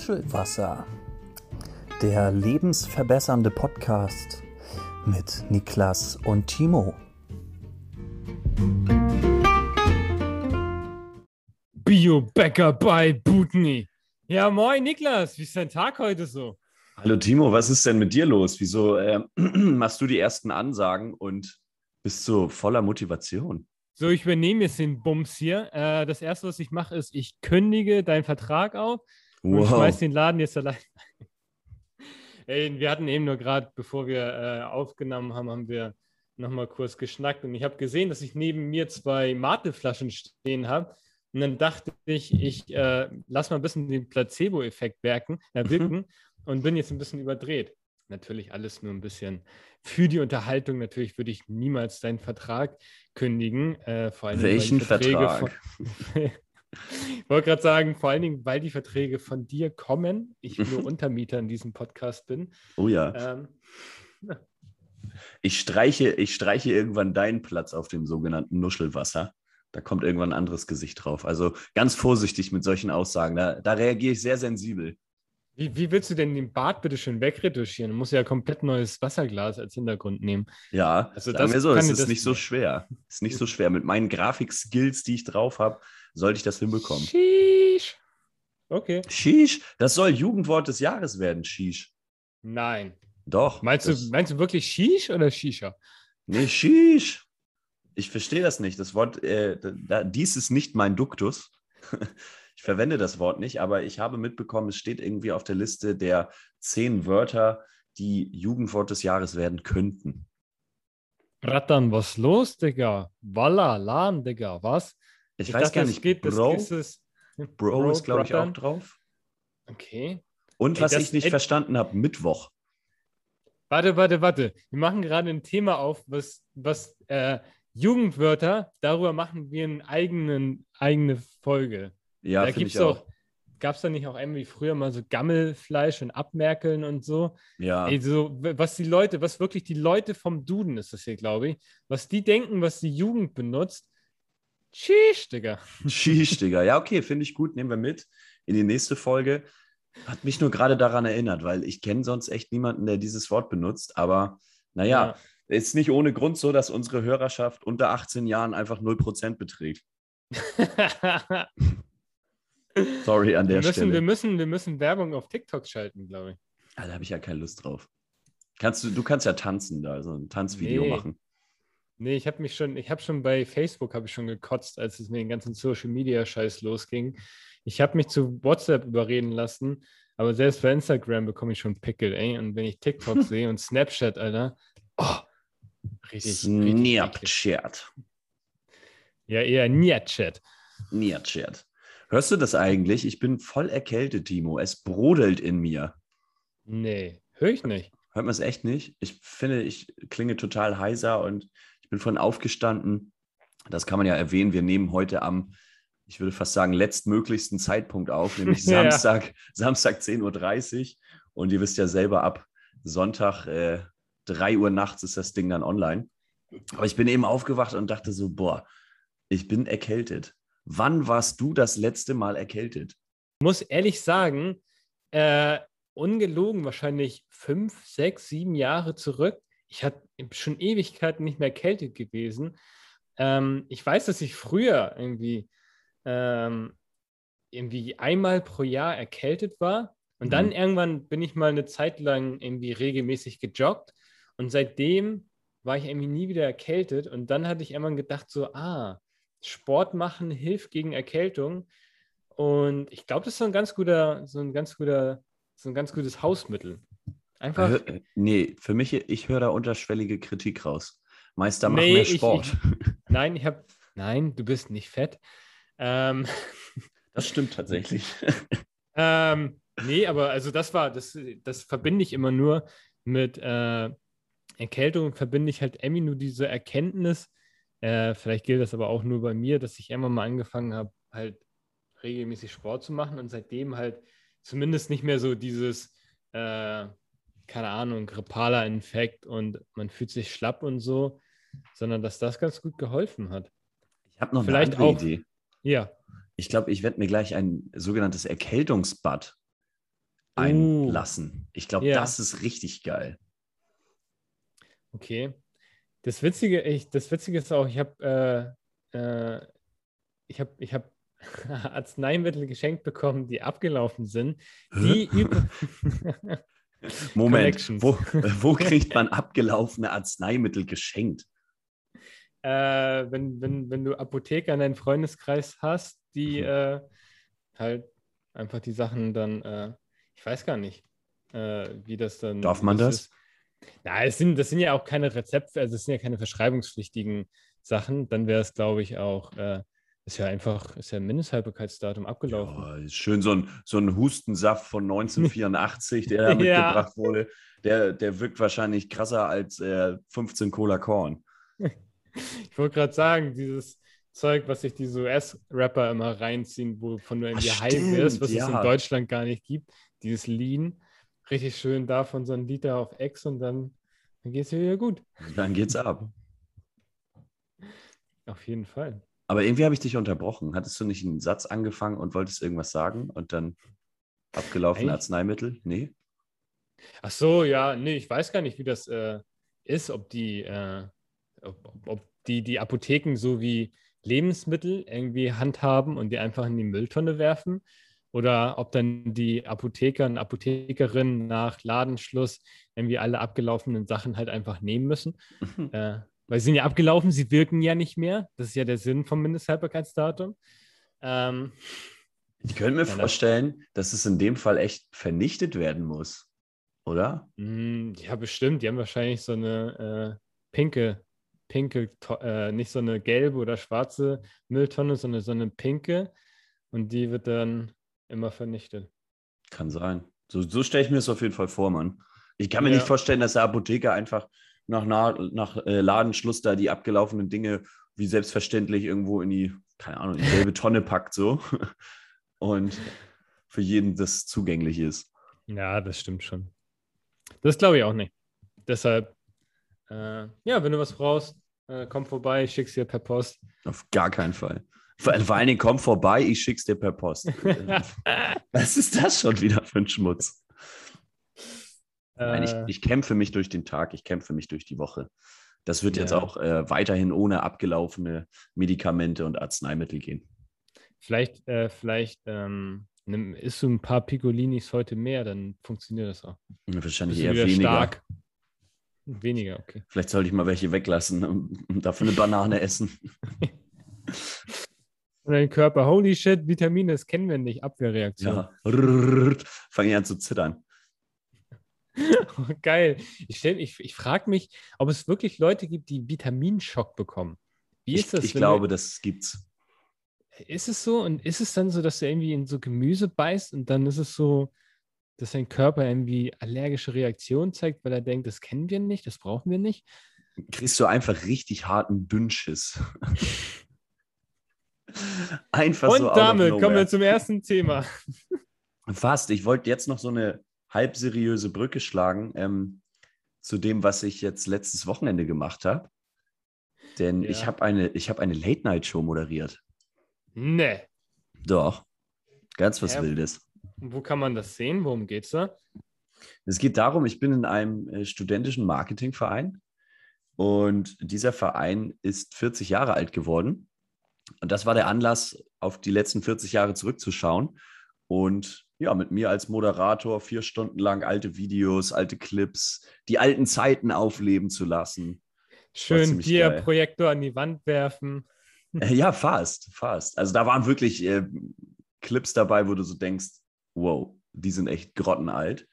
Nuschelwasser, der lebensverbessernde Podcast mit Niklas und Timo. Biobäcker bei Butni. Ja, moin Niklas, wie ist dein Tag heute so? Hallo Timo, was ist denn mit dir los? Wieso äh, machst du die ersten Ansagen und bist so voller Motivation? So, ich übernehme jetzt den Bums hier. Äh, das erste, was ich mache, ist, ich kündige deinen Vertrag auf und schmeiß den Laden jetzt allein. Ey, wir hatten eben nur gerade, bevor wir äh, aufgenommen haben, haben wir nochmal kurz geschnackt und ich habe gesehen, dass ich neben mir zwei Mateflaschen stehen habe. Und dann dachte ich, ich äh, lass mal ein bisschen den Placebo-Effekt wirken, äh, mhm. wirken mhm. und bin jetzt ein bisschen überdreht. Natürlich alles nur ein bisschen für die Unterhaltung. Natürlich würde ich niemals deinen Vertrag kündigen. Äh, vor allem, Welchen Vertrag? Von, ich wollte gerade sagen, vor allen Dingen, weil die Verträge von dir kommen. Ich nur Untermieter in diesem Podcast bin. Oh ja. Ähm, Ich, streiche, ich streiche irgendwann deinen Platz auf dem sogenannten Nuschelwasser. Da kommt irgendwann ein anderes Gesicht drauf. Also ganz vorsichtig mit solchen Aussagen. Da, da reagiere ich sehr sensibel. Wie, wie, willst du denn den Bart bitte schön wegretuschieren? Du musst ja komplett neues Wasserglas als Hintergrund nehmen. Ja, also das mir so, es ist nicht so schwer. Es ist nicht so schwer. Mit meinen Grafikskills, die ich drauf habe, sollte ich das hinbekommen. Sheesh. Okay. Sheesh, das soll Jugendwort des Jahres werden, Sheesh. Nein. Doch. Meinst du, meinst du wirklich Sheesh oder Shisha? Nee, Sheesh. Ich verstehe das nicht. Das Wort, äh, da, dies ist nicht mein Duktus. ich verwende das Wort nicht, aber ich habe mitbekommen, es steht irgendwie auf der Liste der zehn Wörter, die Jugendwort des Jahres werden könnten. Rattern, was los, Digga? Walla, Lan, Digga, was? Ich, ich weiß dachte, gar nicht. Geht, Bro, das, das ist, Bro ist, glaube ich, auch drauf. Okay. Und Ey, was ich nicht verstanden habe, Mittwoch. Warte, warte, warte. Wir machen gerade ein Thema auf, was, was äh, Jugendwörter, darüber machen wir eine eigenen, eigene Folge. Ja, da gibt's ich auch. Gab es da nicht auch irgendwie früher mal so Gammelfleisch und Abmerkeln und so? Ja. Ey, so, was die Leute, was wirklich die Leute vom Duden ist das hier, glaube ich, was die denken, was die Jugend benutzt, Sheesh, Digga. Sheesh, Digga. Ja, okay, finde ich gut. Nehmen wir mit in die nächste Folge. Hat mich nur gerade daran erinnert, weil ich kenne sonst echt niemanden, der dieses Wort benutzt. Aber naja, ja. ist nicht ohne Grund so, dass unsere Hörerschaft unter 18 Jahren einfach 0% beträgt. Sorry an der wir müssen, Stelle. Wir müssen, wir müssen Werbung auf TikTok schalten, glaube ich. Ah, da habe ich ja keine Lust drauf. Kannst du, du kannst ja tanzen da, so ein Tanzvideo nee. machen. Nee, ich habe mich schon, ich habe schon bei Facebook habe ich schon gekotzt, als es mit den ganzen Social Media Scheiß losging. Ich habe mich zu WhatsApp überreden lassen, aber selbst bei Instagram bekomme ich schon Pickel, ey. Und wenn ich TikTok sehe und Snapchat, Alter, oh, richtig. Snapchat. Ja, eher Niachat. Niachat. Hörst du das eigentlich? Ich bin voll erkältet, Timo. Es brodelt in mir. Nee, höre ich nicht. Hört man es echt nicht? Ich finde, ich klinge total heiser und bin von aufgestanden. Das kann man ja erwähnen. Wir nehmen heute am, ich würde fast sagen, letztmöglichsten Zeitpunkt auf, nämlich Samstag, ja. Samstag 10.30 Uhr. Und ihr wisst ja selber, ab Sonntag äh, 3 Uhr nachts ist das Ding dann online. Aber ich bin eben aufgewacht und dachte so, boah, ich bin erkältet. Wann warst du das letzte Mal erkältet? Ich muss ehrlich sagen, äh, ungelogen wahrscheinlich fünf, sechs, sieben Jahre zurück ich hatte schon Ewigkeiten nicht mehr erkältet gewesen. Ähm, ich weiß, dass ich früher irgendwie, ähm, irgendwie einmal pro Jahr erkältet war. Und mhm. dann irgendwann bin ich mal eine Zeit lang irgendwie regelmäßig gejoggt. Und seitdem war ich irgendwie nie wieder erkältet. Und dann hatte ich irgendwann gedacht, so, ah, Sport machen hilft gegen Erkältung. Und ich glaube, das ist so ein ganz guter, so ein ganz guter, so ein ganz gutes Hausmittel. Einfach. Hör, nee, für mich, ich höre da unterschwellige Kritik raus. Meister, mach nee, mehr Sport. Ich, ich, nein, ich habe. Nein, du bist nicht fett. Ähm, das stimmt tatsächlich. ähm, nee, aber also das war, das, das verbinde ich immer nur mit äh, Erkältung, verbinde ich halt irgendwie nur diese Erkenntnis. Äh, vielleicht gilt das aber auch nur bei mir, dass ich immer mal angefangen habe, halt regelmäßig Sport zu machen und seitdem halt zumindest nicht mehr so dieses. Äh, keine Ahnung, grippaler Infekt und man fühlt sich schlapp und so, sondern dass das ganz gut geholfen hat. Ich habe noch Vielleicht eine auch, Idee. Ja. Ich glaube, ich werde mir gleich ein sogenanntes Erkältungsbad einlassen. Ich glaube, Ja. das ist richtig geil. Okay. Das Witzige, ich, das Witzige ist auch, ich habe äh, äh, ich habe ich hab Arzneimittel geschenkt bekommen, die abgelaufen sind, die über Moment, wo, wo kriegt man abgelaufene Arzneimittel geschenkt? äh, wenn, wenn, wenn du Apotheker in deinem Freundeskreis hast, die Mhm. äh, halt einfach die Sachen dann, äh, ich weiß gar nicht, äh, wie das dann. Darf man das? Ist. Na, es sind, das sind ja auch keine Rezepte, also es sind ja keine verschreibungspflichtigen Sachen. Dann wäre es, glaube ich, auch, äh, ist ja einfach, ist ja Mindesthaltbarkeitsdatum abgelaufen. Ja, ist schön so ein, so ein Hustensaft von 1984, der da Ja. mitgebracht wurde. Der, der wirkt wahrscheinlich krasser als äh, 15 Cola Korn. Ich wollte gerade sagen, dieses Zeug, was sich diese US-Rapper immer reinziehen, wovon du irgendwie Ach, high wirst, was stimmt, es in ja. Deutschland gar nicht gibt, dieses Lean, richtig schön davon so ein Liter auf Ex und dann, dann geht es wieder gut. Dann geht's ab. Auf jeden Fall. Aber irgendwie habe ich dich unterbrochen. Hattest du nicht einen Satz angefangen und wolltest irgendwas sagen und dann abgelaufene Arzneimittel? Nee? Ach so, ja, nee, ich weiß gar nicht, wie das äh, ist, ob die, äh, ob- ob die, die Apotheken so wie Lebensmittel irgendwie handhaben und die einfach in die Mülltonne werfen oder ob dann die Apotheker und Apothekerinnen nach Ladenschluss irgendwie alle abgelaufenen Sachen halt einfach nehmen müssen. Äh, weil sie sind ja abgelaufen, sie wirken ja nicht mehr. Das ist ja der Sinn vom Mindesthaltbarkeitsdatum. Ähm, Ich könnte mir Ja, vorstellen, dass es in dem Fall echt vernichtet werden muss. Oder? Mm, Ja, bestimmt. Die haben wahrscheinlich so eine äh, pinke, pinke, äh, nicht so eine gelbe oder schwarze Mülltonne, sondern so eine pinke. Und die wird dann immer vernichtet. Kann sein. So, so stelle ich mir das auf jeden Fall vor, Mann. Ich kann mir Ja. nicht vorstellen, dass der Apotheker einfach nach, nach, nach äh, Ladenschluss da die abgelaufenen Dinge wie selbstverständlich irgendwo in die, keine Ahnung, in die gelbe Tonne packt so. Und für jeden das zugänglich ist. Ja, das stimmt schon. Das glaube ich auch nicht. Deshalb, äh, ja, wenn du was brauchst, äh, komm vorbei, ich schick's dir per Post. Auf gar keinen Fall. Vor, vor allen Dingen komm vorbei, ich schick's dir per Post. Was ist das schon wieder für ein Schmutz? Nein, ich, Äh, ich kämpfe mich durch den Tag, ich kämpfe mich durch die Woche. Das wird jetzt Ja. auch äh, weiterhin ohne abgelaufene Medikamente und Arzneimittel gehen. vielleicht, äh, vielleicht ähm, nimm, isst du ein paar Piccolinis heute mehr, dann funktioniert das auch. Wahrscheinlich Bist du eher weniger. stark. Weniger, okay. Vielleicht sollte ich mal welche weglassen und, und dafür eine Banane essen. Und dein Körper, holy shit, Vitamine, das kennen wir nicht, Abwehrreaktion. Ja. Fange ich an zu zittern. Geil. Ich, ich, ich frage mich, ob es wirklich Leute gibt, die Vitaminschock bekommen. Wie Ich, ist das? ich glaube, du, das gibt's. ist es so und ist es dann so, dass du irgendwie in so Gemüse beißt und dann ist es so, dass dein Körper irgendwie allergische Reaktionen zeigt, weil er denkt, das kennen wir nicht, das brauchen wir nicht? Kriegst du einfach richtig harten Dünnschiss. Einfach und so. of damit kommen wir zum ersten Thema. Fast. Ich wollte jetzt noch so eine halb seriöse Brücke schlagen ähm, zu dem, was ich jetzt letztes Wochenende gemacht habe. Denn Ja. ich habe eine, ich hab eine Late-Night-Show moderiert. Ne. Doch. Ganz was Ja. Wildes. Wo kann man das sehen? Worum geht's da? Es geht darum, ich bin in einem äh, studentischen Marketingverein und dieser Verein ist 40 Jahre alt geworden. Und das war der Anlass, auf die letzten 40 Jahre zurückzuschauen und ja, mit mir als Moderator vier Stunden lang alte Videos, alte Clips, die alten Zeiten aufleben zu lassen. Schön ziemlich Dia-Projektor an die Wand werfen. Äh, ja, fast, fast. Also da waren wirklich äh, Clips dabei, wo du so denkst, wow, die sind echt grottenalt.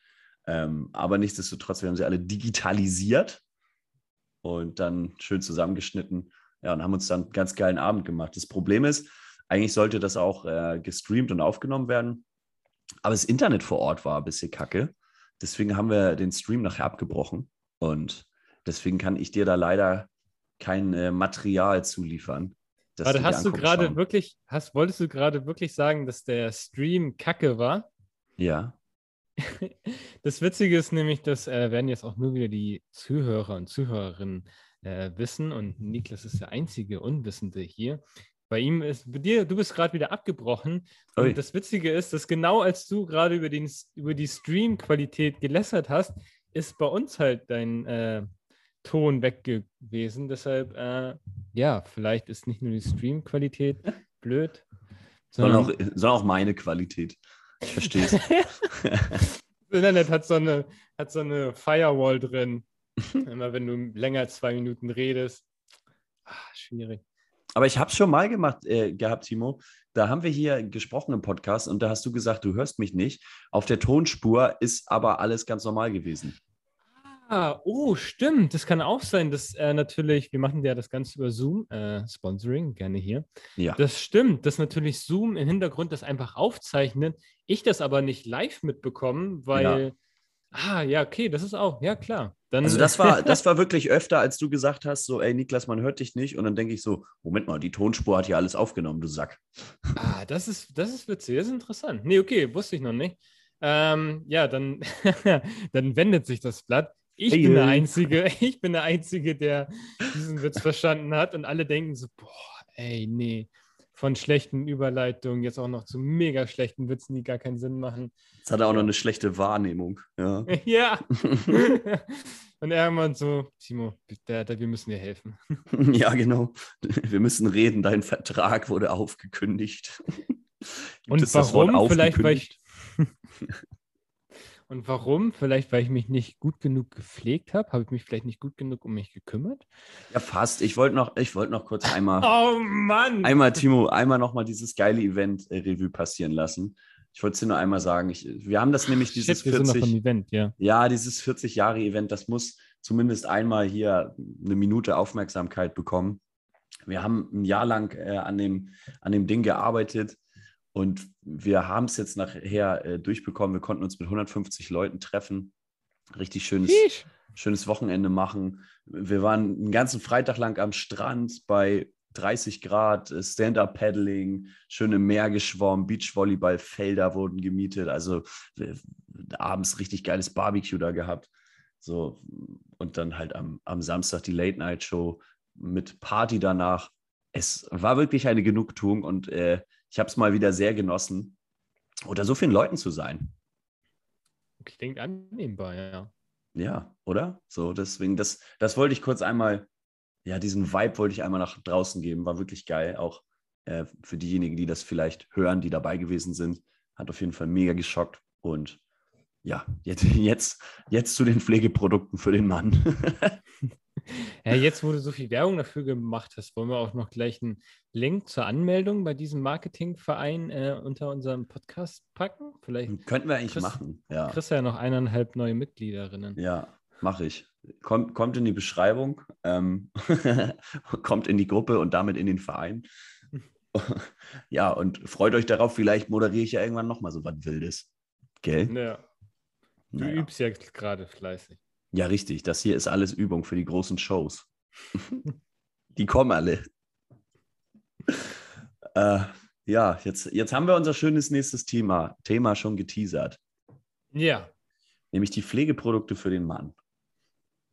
Ähm, aber nichtsdestotrotz, wir haben sie alle digitalisiert und dann schön zusammengeschnitten. Ja, und haben uns dann einen ganz geilen Abend gemacht. Das Problem ist, eigentlich sollte das auch äh, gestreamt und aufgenommen werden. Aber das Internet vor Ort war ein bisschen kacke. Deswegen haben wir den Stream nachher abgebrochen. Und deswegen kann ich dir da leider kein äh, Material zuliefern. Warte, hast du gerade wirklich, hast, wolltest du gerade wirklich sagen, dass der Stream kacke war? Ja. Das Witzige ist nämlich, das äh, werden jetzt auch nur wieder die Zuhörer und Zuhörerinnen äh, wissen und Niklas ist der einzige Unwissende hier. Bei ihm ist, bei dir, du bist gerade wieder abgebrochen. Und das Witzige ist, dass genau als du gerade über, den, über die Stream-Qualität gelässert hast, ist bei uns halt dein äh, Ton weg gewesen. Deshalb, äh, ja, vielleicht ist nicht nur die Stream-Qualität blöd, Sondern sondern auch, sondern auch meine Qualität. Ich verstehe es. das Internet hat so eine, hat so eine Firewall drin. Immer wenn du länger als zwei Minuten redest. Ah, schwierig. Aber ich habe es schon mal gemacht äh, gehabt, Timo. Da haben wir hier gesprochen im Podcast und da hast du gesagt, du hörst mich nicht. Auf der Tonspur ist aber alles ganz normal gewesen. Ah, oh, stimmt. Das kann auch sein, dass äh, natürlich, wir machen ja das Ganze über Zoom, äh, Sponsoring, gerne hier. Ja. Das stimmt, dass natürlich Zoom im Hintergrund das einfach aufzeichnet. Ich das aber nicht live mitbekomme, weil. Ah, ja, okay, das ist auch, ja klar. Dann, Also das war, das war wirklich öfter, als du gesagt hast, so, ey Niklas, man hört dich nicht. Und dann denke ich so, Moment mal, die Tonspur hat hier alles aufgenommen, du Sack. Ah, das ist, das ist witzig, das ist interessant. Nee, okay, wusste ich noch nicht. Ähm, ja, dann, dann wendet sich das Blatt. Ich Hey, bin der. Einzige, ich bin der Einzige, der diesen Witz verstanden hat und alle denken so, boah, ey, nee, von schlechten Überleitungen jetzt auch noch zu mega schlechten Witzen, die gar keinen Sinn machen. Jetzt hat er auch noch eine schlechte Wahrnehmung. Ja. ja. und irgendwann so, Timo, der, wir müssen dir helfen. ja, genau. Wir müssen reden, dein Vertrag wurde aufgekündigt. Gibt Und warum? Vielleicht, weil ich. Und warum? Vielleicht, weil ich mich nicht gut genug gepflegt habe. Habe ich mich vielleicht nicht gut genug um mich gekümmert? Ja, fast. Ich wollte noch, ich wollte noch kurz einmal, Oh Mann! einmal, Timo, einmal noch mal dieses geile Event äh, Revue passieren lassen. Ich wollte es dir nur einmal sagen. Ich, wir haben das nämlich dieses Shit, wir sind noch 40, im Event, ja. ja, dieses 40 Jahre Event, das muss zumindest einmal hier eine Minute Aufmerksamkeit bekommen. Wir haben ein Jahr lang äh, an, dem, an dem Ding gearbeitet und wir haben es jetzt nachher äh, durchbekommen. Wir konnten uns mit 150 Leuten treffen. Richtig schönes, Sheesh. schönes Wochenende machen. Wir waren einen ganzen Freitag lang am Strand bei 30 Grad, äh, Stand-Up-Paddling, schön im Meer geschwommen, Beachvolleyballfelder wurden gemietet. Also äh, abends richtig geiles Barbecue da gehabt. So, und dann halt am, am Samstag die Late-Night-Show mit Party danach. Es war wirklich eine Genugtuung und äh, ich habe es mal wieder sehr genossen, unter so vielen Leuten zu sein. Klingt annehmbar, ja. Ja, oder? So, deswegen, das, das wollte ich kurz einmal, ja, diesen Vibe wollte ich einmal nach draußen geben. War wirklich geil. Auch äh, für diejenigen, die das vielleicht hören, die dabei gewesen sind. Hat auf jeden Fall mega geschockt. Und ja, jetzt, jetzt, jetzt zu den Pflegeprodukten für den Mann. Ja, jetzt, wo du so viel Werbung dafür gemacht hast, wollen wir auch noch gleich einen Link zur Anmeldung bei diesem Marketingverein äh, unter unserem Podcast packen. Vielleicht Könnten wir eigentlich Chris- machen. Ja, kriegst ja noch eineinhalb neue Mitgliederinnen. ja mache ich. Kommt, kommt in die Beschreibung, ähm, kommt in die Gruppe und damit in den Verein. ja, und freut euch darauf, vielleicht moderiere ich ja irgendwann nochmal so was Wildes. Gell? Ja, du Naja. übst ja gerade fleißig. Ja, richtig. Das hier ist alles Übung für die großen Shows. die kommen alle. äh, ja, jetzt, jetzt haben wir unser schönes nächstes Thema, Thema schon geteasert, Ja, nämlich die Pflegeprodukte für den Mann.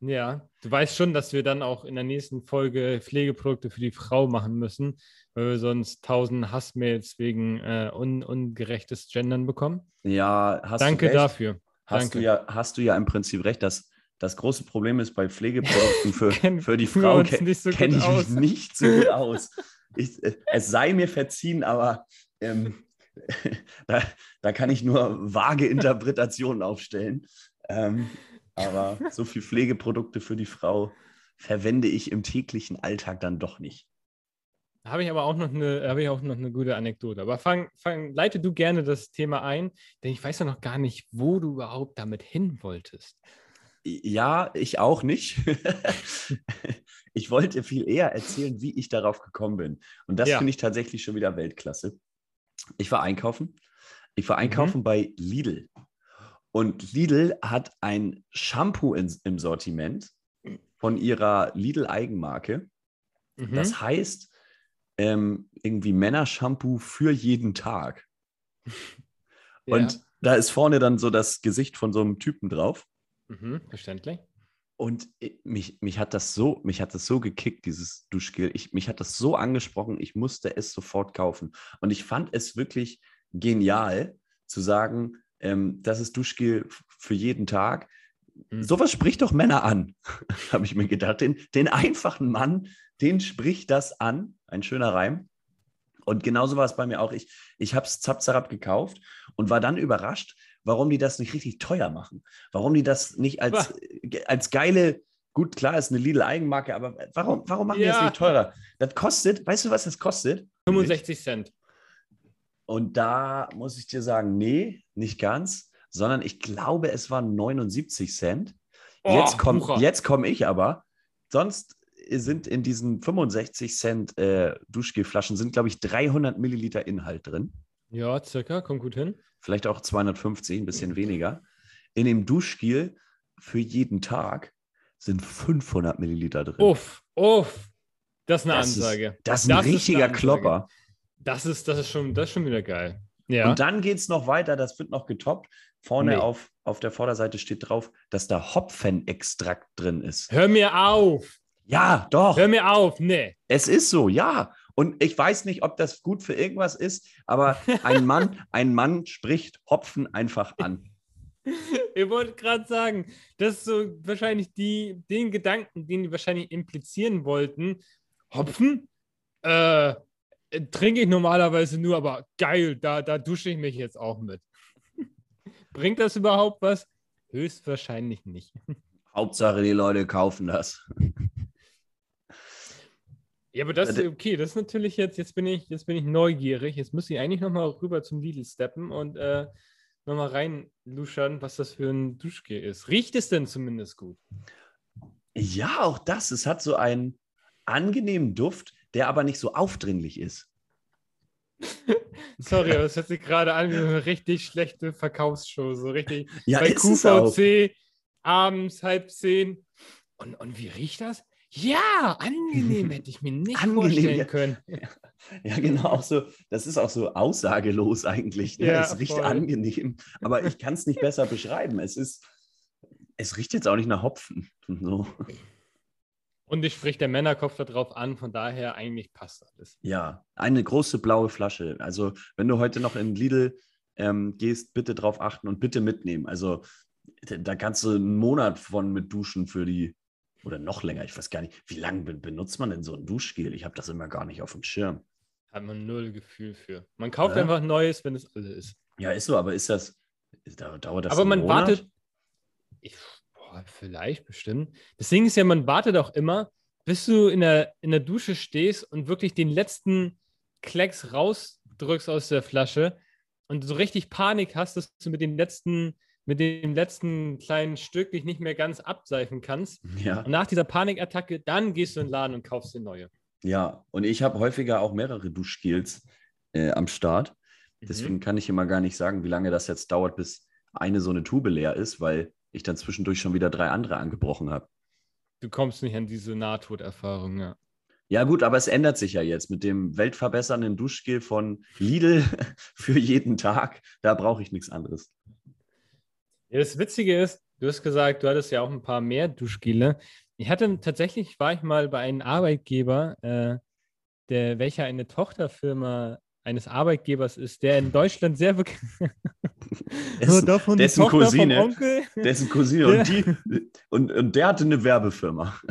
ja. Du weißt schon, dass wir dann auch in der nächsten Folge Pflegeprodukte für die Frau machen müssen, weil wir sonst tausend Hassmails wegen äh, un ungerechtes Gendern bekommen. Ja, hast Danke du recht. dafür. Hast Danke. du, ja, hast du ja im Prinzip recht, dass das große Problem ist bei Pflegeprodukten für, Kennen für die Frau, uns ke nicht so kenne gut ich aus. mich nicht so gut aus. Ich, äh, es sei mir verziehen, aber ähm, da, da kann ich nur vage Interpretationen aufstellen. Ähm, aber so viel Pflegeprodukte für die Frau verwende ich im täglichen Alltag dann doch nicht. Habe ich aber auch noch eine, habe ich auch noch eine gute Anekdote. Aber fang, fang, leite du gerne das Thema ein, denn ich weiß ja noch gar nicht, wo du überhaupt damit hin wolltest. Ja, ich auch nicht. ich wollte viel eher erzählen, wie ich darauf gekommen bin. Und das Ja. finde ich tatsächlich schon wieder Weltklasse. Ich war einkaufen. Ich war einkaufen bei Lidl. Und Lidl hat ein Shampoo in, im Sortiment von ihrer Lidl-Eigenmarke. Mhm. Das heißt ähm, irgendwie Männershampoo für jeden Tag. Ja. Und da ist vorne dann so das Gesicht von so einem Typen drauf. Mhm, verständlich. Und mich, mich, hat das so, mich hat das so gekickt, dieses Duschgel. Ich, mich hat das so angesprochen, ich musste es sofort kaufen. Und ich fand es wirklich genial zu sagen, ähm, das ist Duschgel für jeden Tag. Mhm. Sowas spricht doch Männer an, habe ich mir gedacht. Den, den einfachen Mann, den spricht das an. Ein schöner Reim. Und genauso war es bei mir auch. Ich, ich habe es Zapzarab gekauft und war dann überrascht, warum die das nicht richtig teuer machen. Warum die das nicht als, als geile, gut, klar, ist eine Lidl-Eigenmarke, aber warum, warum machen ja. die das nicht teurer? Das kostet, weißt du, was das kostet? 65 Cent. Und da muss ich dir sagen, nee, nicht ganz, sondern ich glaube, es waren 79 Cent. Oh, jetzt komme komm ich aber. Sonst sind in diesen 65 Cent äh, Duschgelflaschen sind, glaube ich, 300 Milliliter Inhalt drin. Ja, circa, kommt gut hin. Vielleicht auch 250, ein bisschen weniger. In dem Duschgel für jeden Tag sind 500 Milliliter drin. Uff, uff. Das ist eine das Ansage. Ist, das ist ein das richtiger ist Klopper. Das ist, das, ist schon, das ist schon wieder geil. Ja. Und dann geht es noch weiter, das wird noch getoppt. Vorne nee. auf, auf der Vorderseite steht drauf, dass da Hopfenextrakt drin ist. Hör mir auf! Ja, doch. Hör mir auf, nee. Es ist so, ja. Und ich weiß nicht, ob das gut für irgendwas ist, aber ein Mann, ein Mann spricht Hopfen einfach an. Ihr wollt gerade sagen, das ist so wahrscheinlich die, den Gedanken, den die wahrscheinlich implizieren wollten. Hopfen? Äh, trinke ich normalerweise nur, aber geil, da, da dusche ich mich jetzt auch mit. Bringt das überhaupt was? Höchstwahrscheinlich nicht. Hauptsache, die Leute kaufen das. Ja, aber das ist okay. Das ist natürlich jetzt, jetzt bin ich, jetzt bin ich neugierig. Jetzt muss ich eigentlich nochmal rüber zum Lidl steppen und äh, nochmal reinluschern, was das für ein Duschgel ist. Riecht es denn zumindest gut? Ja, auch das. Es hat so einen angenehmen Duft, der aber nicht so aufdringlich ist. Sorry, aber es hört sich gerade an wie eine richtig schlechte Verkaufsshow. So richtig ja, bei QVC abends halb zehn. Und, und wie riecht das? Ja, angenehm hätte ich mir nicht angenehm, vorstellen ja. können. Ja, genau, auch so, das ist auch so aussagelos eigentlich. Ne? Ja, es riecht voll. angenehm, aber ich kann es nicht besser beschreiben. Es ist, es riecht jetzt auch nicht nach Hopfen. So. Und ich spricht der Männerkopf darauf an, von daher eigentlich passt alles. Ja, eine große blaue Flasche. Also, wenn du heute noch in Lidl ähm, gehst, bitte drauf achten und bitte mitnehmen. Also, da kannst du einen Monat von mit duschen für die oder noch länger. Ich weiß gar nicht, wie lange benutzt man denn so ein Duschgel? Ich habe das immer gar nicht auf dem Schirm. Hat man null Gefühl für. Man kauft ja? einfach Neues, wenn es alle ist. Ja, ist so, aber ist das, dauert das Aber man Monat? wartet, ich, boah, vielleicht bestimmt. Das Ding ist ja, man wartet auch immer, bis du in der, in der Dusche stehst und wirklich den letzten Klecks rausdrückst aus der Flasche und so richtig Panik hast, dass du mit den letzten mit dem letzten kleinen Stück dich nicht mehr ganz abseifen kannst. Ja. Und nach dieser Panikattacke, dann gehst du in den Laden und kaufst dir neue. Ja, und ich habe häufiger auch mehrere Duschgels äh, am Start. Mhm. Deswegen kann ich immer gar nicht sagen, wie lange das jetzt dauert, bis eine so eine Tube leer ist, weil ich dann zwischendurch schon wieder drei andere angebrochen habe. Du kommst nicht an diese Nahtoderfahrung, ja. Ja, gut, aber es ändert sich ja jetzt mit dem weltverbessernden Duschgel von Lidl für jeden Tag. Da brauche ich nichts anderes. Ja, das Witzige ist, du hast gesagt, du hattest ja auch ein paar mehr Duschgele. Ich hatte tatsächlich, war ich mal bei einem Arbeitgeber, äh, der, welcher eine Tochterfirma eines Arbeitgebers ist, der in Deutschland sehr bekannt dessen, davon dessen Cousine, dessen Cousine und, die, und, und der hatte eine Werbefirma.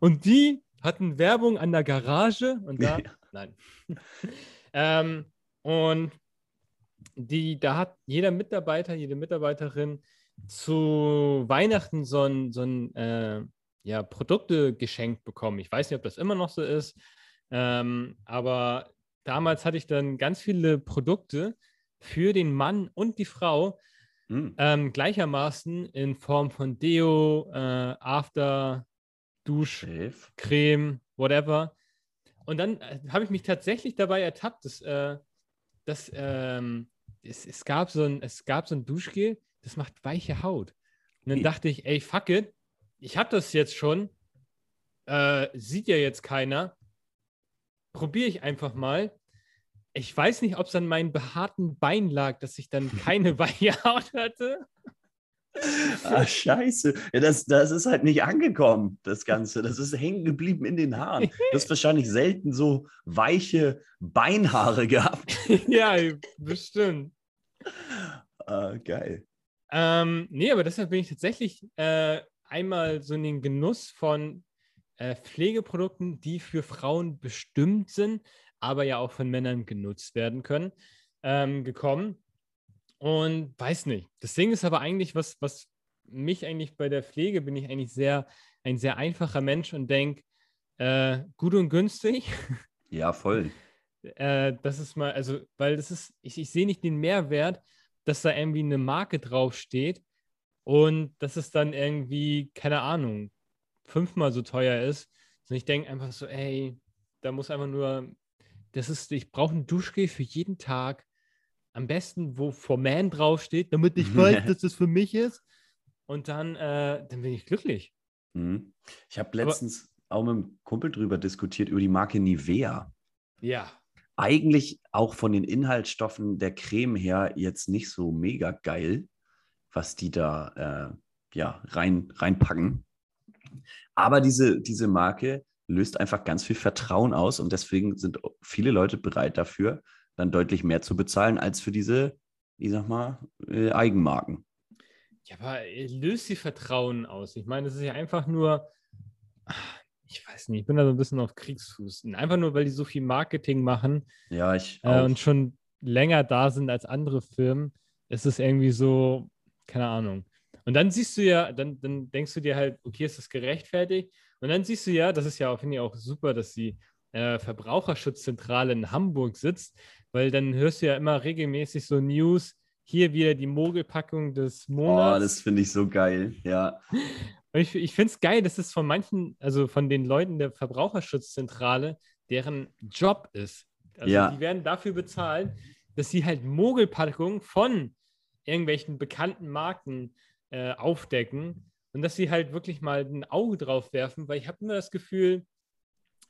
Und die hatten Werbung an der Garage und da, ja. nein. ähm, und die, da hat jeder Mitarbeiter, jede Mitarbeiterin zu Weihnachten so ein, so ein äh, ja, Produkte geschenkt bekommen. Ich weiß nicht, ob das immer noch so ist, ähm, aber damals hatte ich dann ganz viele Produkte für den Mann und die Frau mhm. ähm, gleichermaßen in Form von Deo, äh, After, Dusch, Creme, whatever. Und dann äh, habe ich mich tatsächlich dabei ertappt, dass, äh, dass ähm, es, es, gab so ein, es gab so ein Duschgel, das macht weiche Haut. Und dann dachte ich, ey, fuck it, ich habe das jetzt schon, äh, sieht ja jetzt keiner, probiere ich einfach mal. Ich weiß nicht, ob es an meinen behaarten Beinen lag, dass ich dann keine weiche Haut hatte. Ah, scheiße. Ja, das, das ist halt nicht angekommen, das Ganze. Das ist hängen geblieben in den Haaren. Du hast wahrscheinlich selten so weiche Beinhaare gehabt. ja, bestimmt. Ah, geil. Ähm, nee, aber deshalb bin ich tatsächlich äh, einmal so in den Genuss von äh, Pflegeprodukten, die für Frauen bestimmt sind, aber ja auch von Männern genutzt werden können, ähm, gekommen. Und weiß nicht. Das Ding ist aber eigentlich, was, was mich eigentlich bei der Pflege bin ich eigentlich sehr, ein sehr einfacher Mensch und denke, äh, gut und günstig. Ja, voll. äh, das ist mal, also, weil das ist, ich, ich sehe nicht den Mehrwert, dass da irgendwie eine Marke draufsteht und dass es dann irgendwie, keine Ahnung, fünfmal so teuer ist. Und ich denke einfach so, ey, da muss einfach nur, das ist, ich brauche ein Duschgel für jeden Tag. Am besten, wo For Man draufsteht, damit ich weiß, dass das für mich ist. Und dann, äh, dann bin ich glücklich. Mhm. Ich habe letztens Aber, auch mit einem Kumpel drüber diskutiert, über die Marke Nivea. Ja. Eigentlich auch von den Inhaltsstoffen der Creme her jetzt nicht so mega geil, was die da äh, ja, rein, reinpacken. Aber diese, diese Marke löst einfach ganz viel Vertrauen aus und deswegen sind viele Leute bereit dafür, dann deutlich mehr zu bezahlen als für diese, ich sag mal, äh, Eigenmarken. Ja, aber löst sie Vertrauen aus. Ich meine, es ist ja einfach nur, ich weiß nicht, ich bin da so ein bisschen auf Kriegsfuß. Einfach nur, weil die so viel Marketing machen ja, ich äh, und schon länger da sind als andere Firmen, ist es irgendwie so, keine Ahnung. Und dann siehst du ja, dann, dann denkst du dir halt, okay, ist das gerechtfertigt? Und dann siehst du ja, das ist ja, finde ich auch super, dass die äh, Verbraucherschutzzentrale in Hamburg sitzt, weil dann hörst du ja immer regelmäßig so News, hier wieder die Mogelpackung des Monats. Oh, das finde ich so geil, ja. Ich, ich finde es geil, dass es von manchen, also von den Leuten der Verbraucherschutzzentrale, deren Job ist. Also ja. die werden dafür bezahlt, dass sie halt Mogelpackungen von irgendwelchen bekannten Marken äh, aufdecken und dass sie halt wirklich mal ein Auge drauf werfen, weil ich habe immer das Gefühl,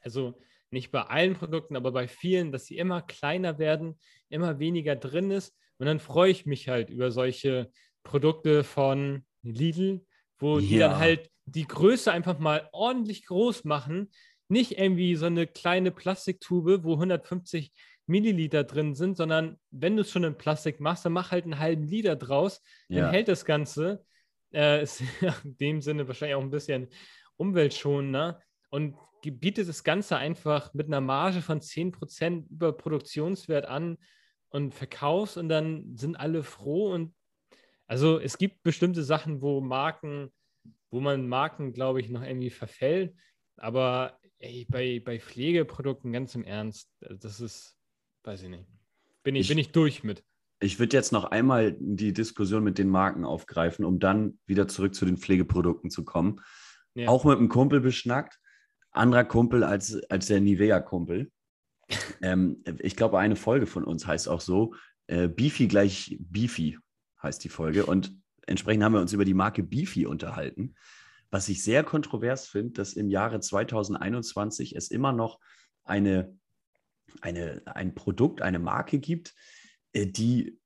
also nicht bei allen Produkten, aber bei vielen, dass sie immer kleiner werden, immer weniger drin ist. Und dann freue ich mich halt über solche Produkte von Lidl, wo die ja. dann halt die Größe einfach mal ordentlich groß machen. Nicht irgendwie so eine kleine Plastiktube, wo 150 Milliliter drin sind, sondern wenn du es schon in Plastik machst, dann mach halt einen halben Liter draus, dann ja. hält das Ganze. Äh, ist in dem Sinne wahrscheinlich auch ein bisschen umweltschonender und bietet das Ganze einfach mit einer Marge von 10% über Produktionswert an und verkaufst und dann sind alle froh und also es gibt bestimmte Sachen, wo Marken, wo man Marken, glaube ich, noch irgendwie verfällt, aber ey, bei, bei Pflegeprodukten ganz im Ernst, das ist Weiß ich nicht. Bin ich, ich bin ich durch mit. Ich würde jetzt noch einmal die Diskussion mit den Marken aufgreifen, um dann wieder zurück zu den Pflegeprodukten zu kommen. Ja. Auch mit einem Kumpel beschnackt. Anderer Kumpel als, als der Nivea-Kumpel. ähm, ich glaube, eine Folge von uns heißt auch so: äh, Beefy gleich Beefy heißt die Folge. Und entsprechend haben wir uns über die Marke Beefy unterhalten. Was ich sehr kontrovers finde, dass im Jahre 2021 es immer noch eine eine, ein Produkt, eine Marke gibt, äh, die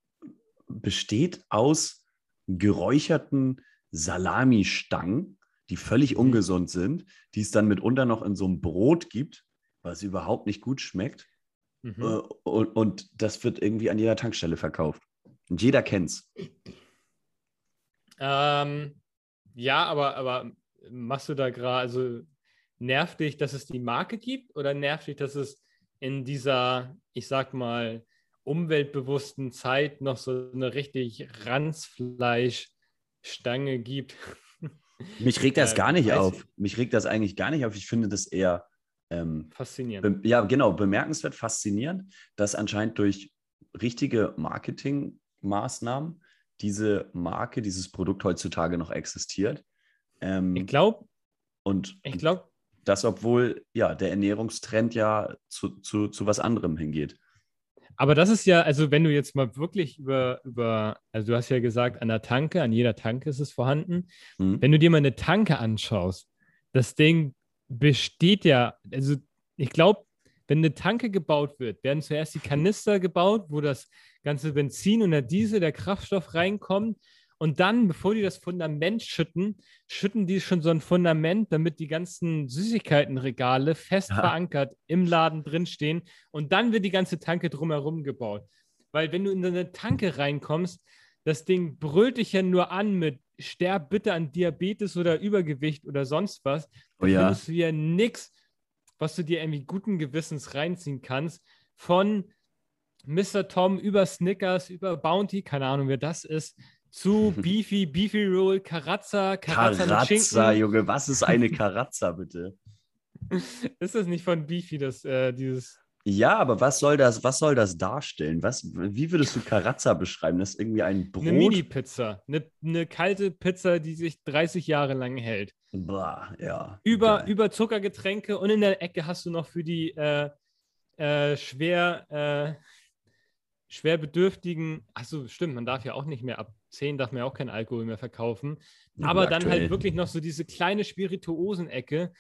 besteht aus geräucherten Salamistangen, die völlig ungesund sind, die es dann mitunter noch in so einem Brot gibt, was überhaupt nicht gut schmeckt. Mhm. Äh, und, und, das wird irgendwie an jeder Tankstelle verkauft. Und jeder kennt's. Ähm, ja, aber, aber machst du da gerade, also nervt dich, dass es die Marke gibt oder nervt dich, dass es in dieser, ich sag mal, umweltbewussten Zeit noch so eine richtig Ranzfleischstange gibt. Mich regt das äh, gar nicht auf. Mich regt das eigentlich gar nicht auf. Ich finde das eher ähm, faszinierend. ja, genau, bemerkenswert faszinierend, dass anscheinend durch richtige Marketingmaßnahmen diese Marke, dieses Produkt heutzutage noch existiert. Ähm, ich glaube, und ich glaube, das, obwohl ja der Ernährungstrend ja zu, zu, zu was anderem hingeht. Aber das ist ja, also wenn du jetzt mal wirklich über, über, also du hast ja gesagt, an der Tanke, an jeder Tanke ist es vorhanden. Mhm. Wenn du dir mal eine Tanke anschaust, das Ding besteht ja, also ich glaube, wenn eine Tanke gebaut wird, werden zuerst die Kanister gebaut, wo das ganze Benzin und der Diesel, der Kraftstoff reinkommt Und dann, bevor die das Fundament schütten, schütten die schon so ein Fundament, damit die ganzen Süßigkeitenregale fest Ja. verankert im Laden drinstehen. Und dann wird die ganze Tanke drumherum gebaut. Weil wenn du in so eine Tanke reinkommst, das Ding brüllt dich ja nur an mit Sterb bitte an Diabetes oder Übergewicht oder sonst was. Oh ja. findest du ja nichts, was du dir irgendwie guten Gewissens reinziehen kannst. Von Mr. Tom über Snickers, über Bounty, keine Ahnung, wer das ist, zu Beefy, Beefy Roll, Karazza, Karazza Karazza. Junge, was ist eine Karazza, bitte? Ist das nicht von Beefy, das, äh, dieses. Ja, aber was soll das, was soll das darstellen? Was, wie würdest du Karazza beschreiben? Das ist irgendwie ein Brot? Eine Mini-Pizza. Eine, eine kalte Pizza, die sich 30 Jahre lang hält. Blah, ja. Über, Geil. über Zuckergetränke und in der Ecke hast du noch für die äh, äh, schwer, äh, schwer bedürftigen, achso, stimmt, man darf ja auch nicht mehr ab 10 darf man ja auch keinen Alkohol mehr verkaufen. Ja, Aber gut, dann aktuell. halt wirklich noch so diese kleine Spirituosenecke,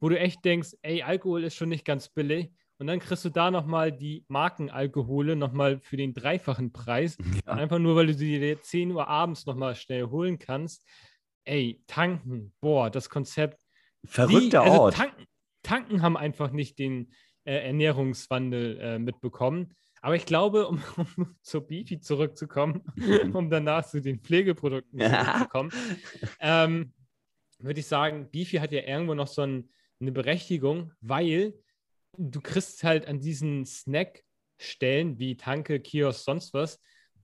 wo du echt denkst, ey, Alkohol ist schon nicht ganz billig. Und dann kriegst du da nochmal die Markenalkohole nochmal für den dreifachen Preis. Ja. Einfach nur, weil du sie dir 10 Uhr abends nochmal schnell holen kannst. Ey, tanken, boah, das Konzept. Verrückter Wie- also Ort. Tanken, tanken haben einfach nicht den äh, Ernährungswandel äh, mitbekommen. Aber ich glaube, um, um zur Beefy zurückzukommen, um danach zu den Pflegeprodukten zurückzukommen, ähm, würde ich sagen, Beefy hat ja irgendwo noch so ein, eine Berechtigung, weil du kriegst halt an diesen Snackstellen wie Tanke, Kiosk, sonst was,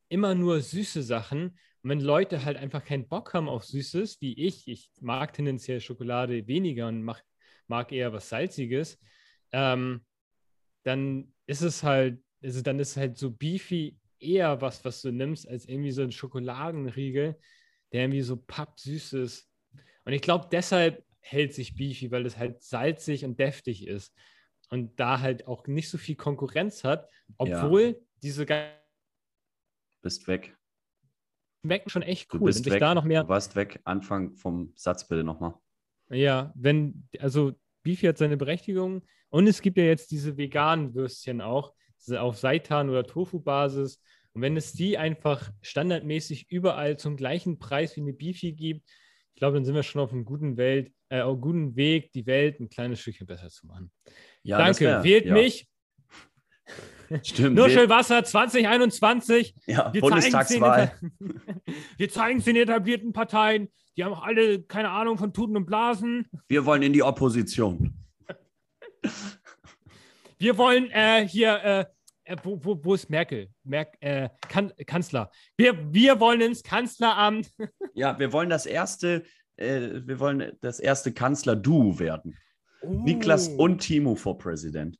immer nur süße Sachen. Und wenn Leute halt einfach keinen Bock haben auf Süßes, wie ich, ich mag tendenziell Schokolade weniger und mach, mag eher was Salziges, ähm, dann ist es halt, also dann ist halt so Beefy eher was, was du nimmst, als irgendwie so ein Schokoladenriegel, der irgendwie so pappsüß ist. Und ich glaube, deshalb hält sich Beefy, weil es halt salzig und deftig ist und da halt auch nicht so viel Konkurrenz hat, Ja. obwohl diese ge- Bist weg. schmecken schon echt Du cool. bist Wenn sich weg. da noch mehr, Du warst weg. Anfang vom Satz bitte nochmal. ja, wenn, also Beefy hat seine Berechtigung und es gibt ja jetzt diese veganen Würstchen auch, diese auf Seitan oder Tofu-Basis. Und wenn es die einfach standardmäßig überall zum gleichen Preis wie eine Beefy gibt, ich glaube, dann sind wir schon auf einem guten Welt, äh, auf einem guten Weg, die Welt ein kleines Stückchen besser zu machen. Ja, Danke, wär- wählt ja. mich. Stimmt. Nur wählt- schön Wasser 2021. ja, Wir Bundestagswahl. wir zeigen es den etablierten Parteien. Die haben auch alle keine Ahnung von Tuten und Blasen. Wir wollen in die Opposition. Wir wollen äh, hier, äh, äh, wo, wo, wo ist Merkel? Merk, äh, kan Kanzler. Wir, wir wollen ins Kanzleramt. Ja, wir wollen das erste, äh, wir wollen das erste Kanzler-Duo werden. Niklas Oh. und Timo vor Präsident.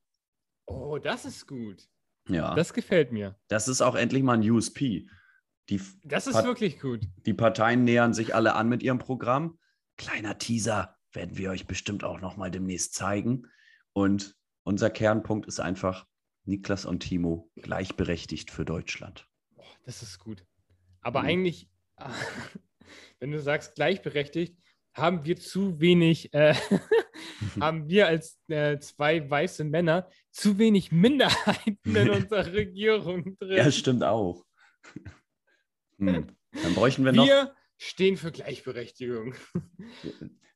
Oh, das ist gut. Ja, das, Das gefällt mir. ist auch endlich mal ein USP. Die, Das ist Pat- wirklich gut. die Parteien nähern sich alle an mit ihrem Programm. Kleiner Teaser werden wir euch bestimmt auch noch mal demnächst zeigen. Und unser Kernpunkt ist einfach Niklas und Timo gleichberechtigt für Deutschland. Das ist gut. Aber Mhm. eigentlich, wenn du sagst gleichberechtigt, haben wir zu wenig, äh, haben wir als äh, zwei weiße Männer zu wenig Minderheiten in unserer Regierung drin. Ja, stimmt auch. Hm. Dann bräuchten wir noch. wir stehen für Gleichberechtigung.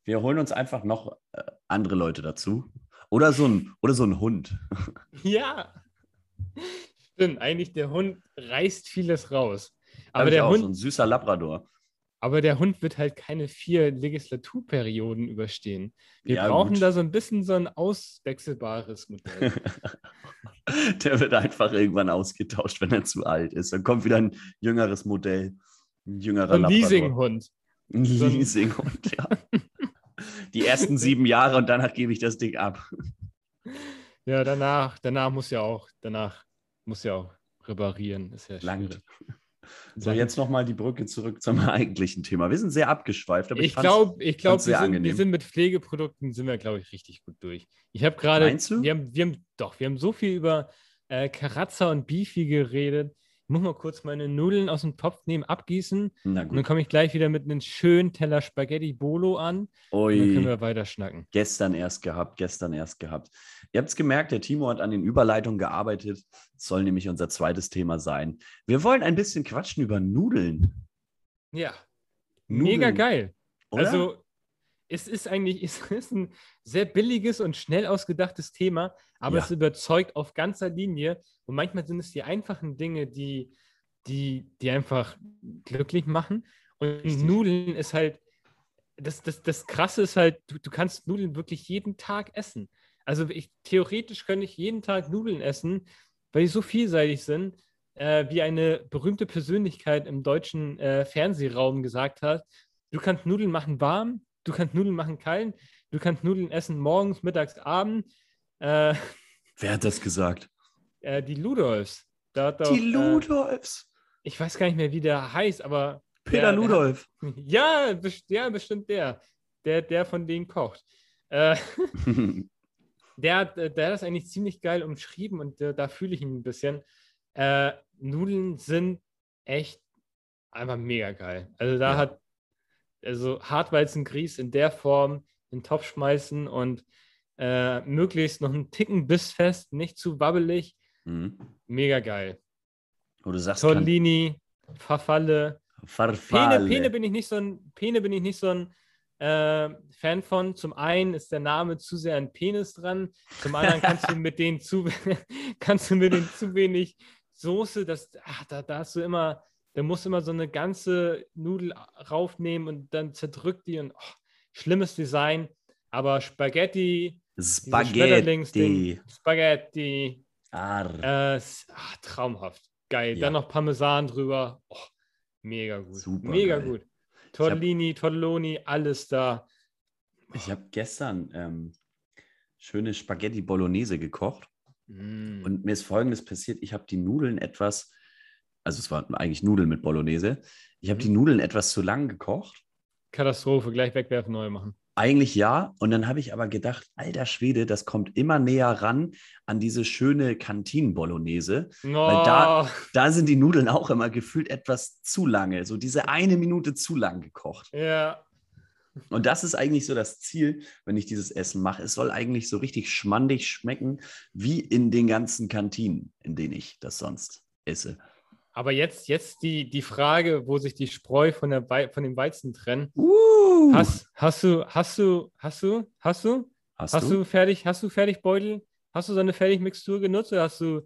Wir holen uns einfach noch äh, andere Leute dazu. Oder so ein, oder so ein Hund. Ja. Stimmt, eigentlich der Hund reißt vieles raus. Aber der, auch, Hund, so ein süßer Labrador. aber der Hund wird halt keine vier Legislaturperioden überstehen. Wir Ja, brauchen gut. da so ein bisschen so ein auswechselbares Modell. Der wird einfach irgendwann ausgetauscht, wenn er zu alt ist. Dann kommt wieder ein jüngeres Modell. Ein jüngerer So ein. Leasinghund. Ein- Leasinghund, ja. Die ersten sieben Jahre und danach gebe ich das Ding ab. Ja, danach, danach muss ja auch, danach muss ja auch reparieren. Ist ja schwierig. So, jetzt nochmal die Brücke zurück zum eigentlichen Thema. Wir sind sehr abgeschweift, aber ich, ich glaube, ich glaub, wir, sind, wir sind mit Pflegeprodukten, sind wir, glaube ich, richtig gut durch. Ich habe gerade, Meinst du? wir haben, wir haben, doch, wir haben so viel über äh, Karazza und Beefy geredet. Ich muss mal kurz meine Nudeln aus dem Topf nehmen, abgießen Na und dann komme ich gleich wieder mit einem schönen Teller Spaghetti Bolo an und dann können Ui. wir weiter schnacken. Gestern erst gehabt, gestern erst gehabt. Ihr habt es gemerkt, der Timo hat an den Überleitungen gearbeitet. Das soll nämlich unser zweites Thema sein. Wir wollen ein bisschen quatschen über Nudeln. Ja, Nudeln, mega geil. Oder? Also, es ist eigentlich es ist ein sehr billiges und schnell ausgedachtes Thema, aber Ja. es überzeugt auf ganzer Linie. Und manchmal sind es die einfachen Dinge, die, die, die einfach glücklich machen. Und Richtig. Nudeln ist halt, das, das, das Krasse ist halt, du, du kannst Nudeln wirklich jeden Tag essen. Also ich, theoretisch könnte ich jeden Tag Nudeln essen, weil die so vielseitig sind, äh, wie eine berühmte Persönlichkeit im deutschen äh, Fernsehraum gesagt hat. Du kannst Nudeln machen warm, du kannst Nudeln machen kalt, du kannst Nudeln essen morgens, mittags, abend. Äh, Wer hat das gesagt? äh, die Ludolfs. Doch, Die Ludolfs. Äh, ich weiß gar nicht mehr, wie der heißt, aber. Peter der, der Ludolf. Hat, ja, best, ja, bestimmt der. Der, der von denen kocht. Äh, der, hat, äh, der hat das eigentlich ziemlich geil umschrieben und äh, da fühle ich ihn ein bisschen. Äh, Nudeln sind echt einfach mega geil. Also da Ja. hat also Hartweizengrieß in der Form in den Topf schmeißen und äh, möglichst noch einen Ticken bissfest, nicht zu wabbelig. Mhm. Mega geil. Wo du sagst, kann, Tortellini, Farfalle. Pene, Farfalle. Pene bin ich nicht so ein, Pene bin ich nicht so ein äh, Fan von. Zum einen ist der Name zu sehr an Penis dran. Zum anderen kannst du mit denen zu, kannst du mit denen zu wenig Soße, das, ach, da, da hast du immer, da musst du immer so eine ganze Nudel raufnehmen und dann zerdrückt die und oh, schlimmes Design. Aber Spaghetti, Spaghetti. Spaghetti, äh, ach, traumhaft. Geil. Ja. Dann noch Parmesan drüber. Oh, mega gut. Super mega geil. gut. Tortellini, Tortelloni, alles da. Ich habe gestern ähm, schöne Spaghetti Bolognese gekocht Mm. und mir ist Folgendes passiert. Ich habe die Nudeln etwas, also es waren eigentlich Nudeln mit Bolognese. Ich habe Mhm. die Nudeln etwas zu lang gekocht. Katastrophe, gleich wegwerfen, neu machen. Eigentlich ja. Und dann habe ich aber gedacht, alter Schwede, das kommt immer näher ran an diese schöne Kantinen-Bolognese. Oh, da- Da sind die Nudeln auch immer gefühlt etwas zu lange, so diese eine Minute zu lang gekocht. ja, Und das ist eigentlich so das Ziel, wenn ich dieses Essen mache. Es soll eigentlich so richtig schmandig schmecken, wie in den ganzen Kantinen, in denen ich das sonst esse. Aber jetzt, jetzt die, die Frage, wo sich die Spreu von, der Wei von dem Weizen trennen. Uh, Hast, hast du, hast du, hast du, hast du, hast, hast du? du fertig, hast du Fertigbeutel? Hast du so eine Fertigmixtur genutzt oder hast du,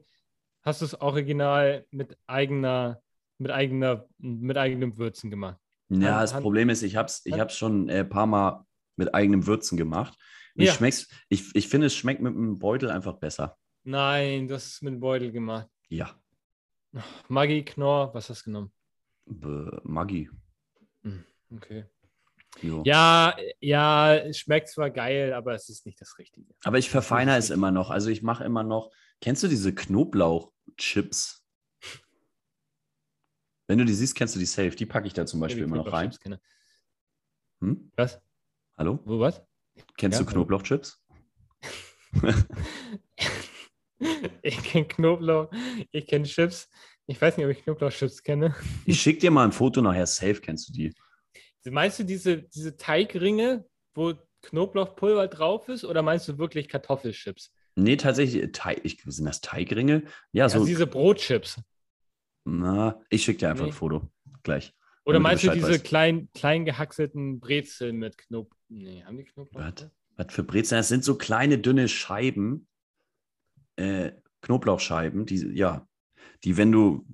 hast du es original mit eigener, mit eigener, mit eigenem Würzen gemacht? Ja, Hand- das Hand- Problem ist, ich habe es ich hab's schon ein paar Mal mit eigenem Würzen gemacht. Ich, Ja. schmeck's, ich, ich finde, es schmeckt mit einem Beutel einfach besser. Nein, das ist mit dem Beutel gemacht. Ja, Maggi, Knorr, was hast du genommen? Maggi. Okay. Jo. Ja, ja, es schmeckt zwar geil, aber es ist nicht das Richtige. Aber ich verfeiner es immer noch. Also ich mache immer noch. Kennst du diese Knoblauchchips? Wenn du die siehst, kennst du die safe. Die packe ich da zum Beispiel immer noch rein. Kenne. Hm? Was? Hallo? Wo was? Kennst Ja, du. Knoblauchchips? ich kenne Knoblauch, ich kenne Chips. Ich weiß nicht, ob ich Knoblauchchips kenne. Ich schicke dir mal ein Foto nachher. Safe kennst du die. Meinst du diese, diese Teigringe, wo Knoblauchpulver drauf ist, oder meinst du wirklich Kartoffelchips? Nee, tatsächlich. Teig, ich, sind das Teigringe? Ja, Also so. diese Brotchips. na, ich schicke dir einfach Nee. ein Foto. Gleich. Oder meinst du diese weißt. klein, klein gehackselten Brezeln mit Knoblauch? Nee, haben die Knoblauch? Was? Was für Brezeln? Das sind so kleine, dünne Scheiben. Äh, Knoblauchscheiben, die, ja, die, wenn du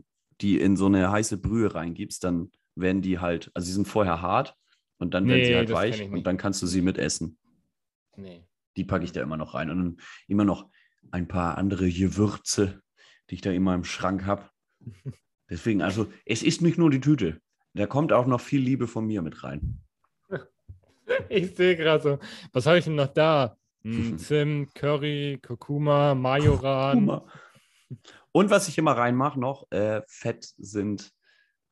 die in so eine heiße Brühe reingibst, dann werden die halt, also die sind vorher hart und dann werden Nee, sie halt weich ich und dann kannst du sie mitessen. Nee. Die packe ich da immer noch rein. Und dann immer noch ein paar andere Gewürze, die ich da immer im Schrank habe. Deswegen, also, es ist nicht nur die Tüte. Da kommt auch noch viel Liebe von mir mit rein. Ich sehe gerade so. Was habe ich denn noch da? Zimt, Curry, Kurkuma, Majoran. Hummer. Und was ich immer reinmache noch, äh, Fett sind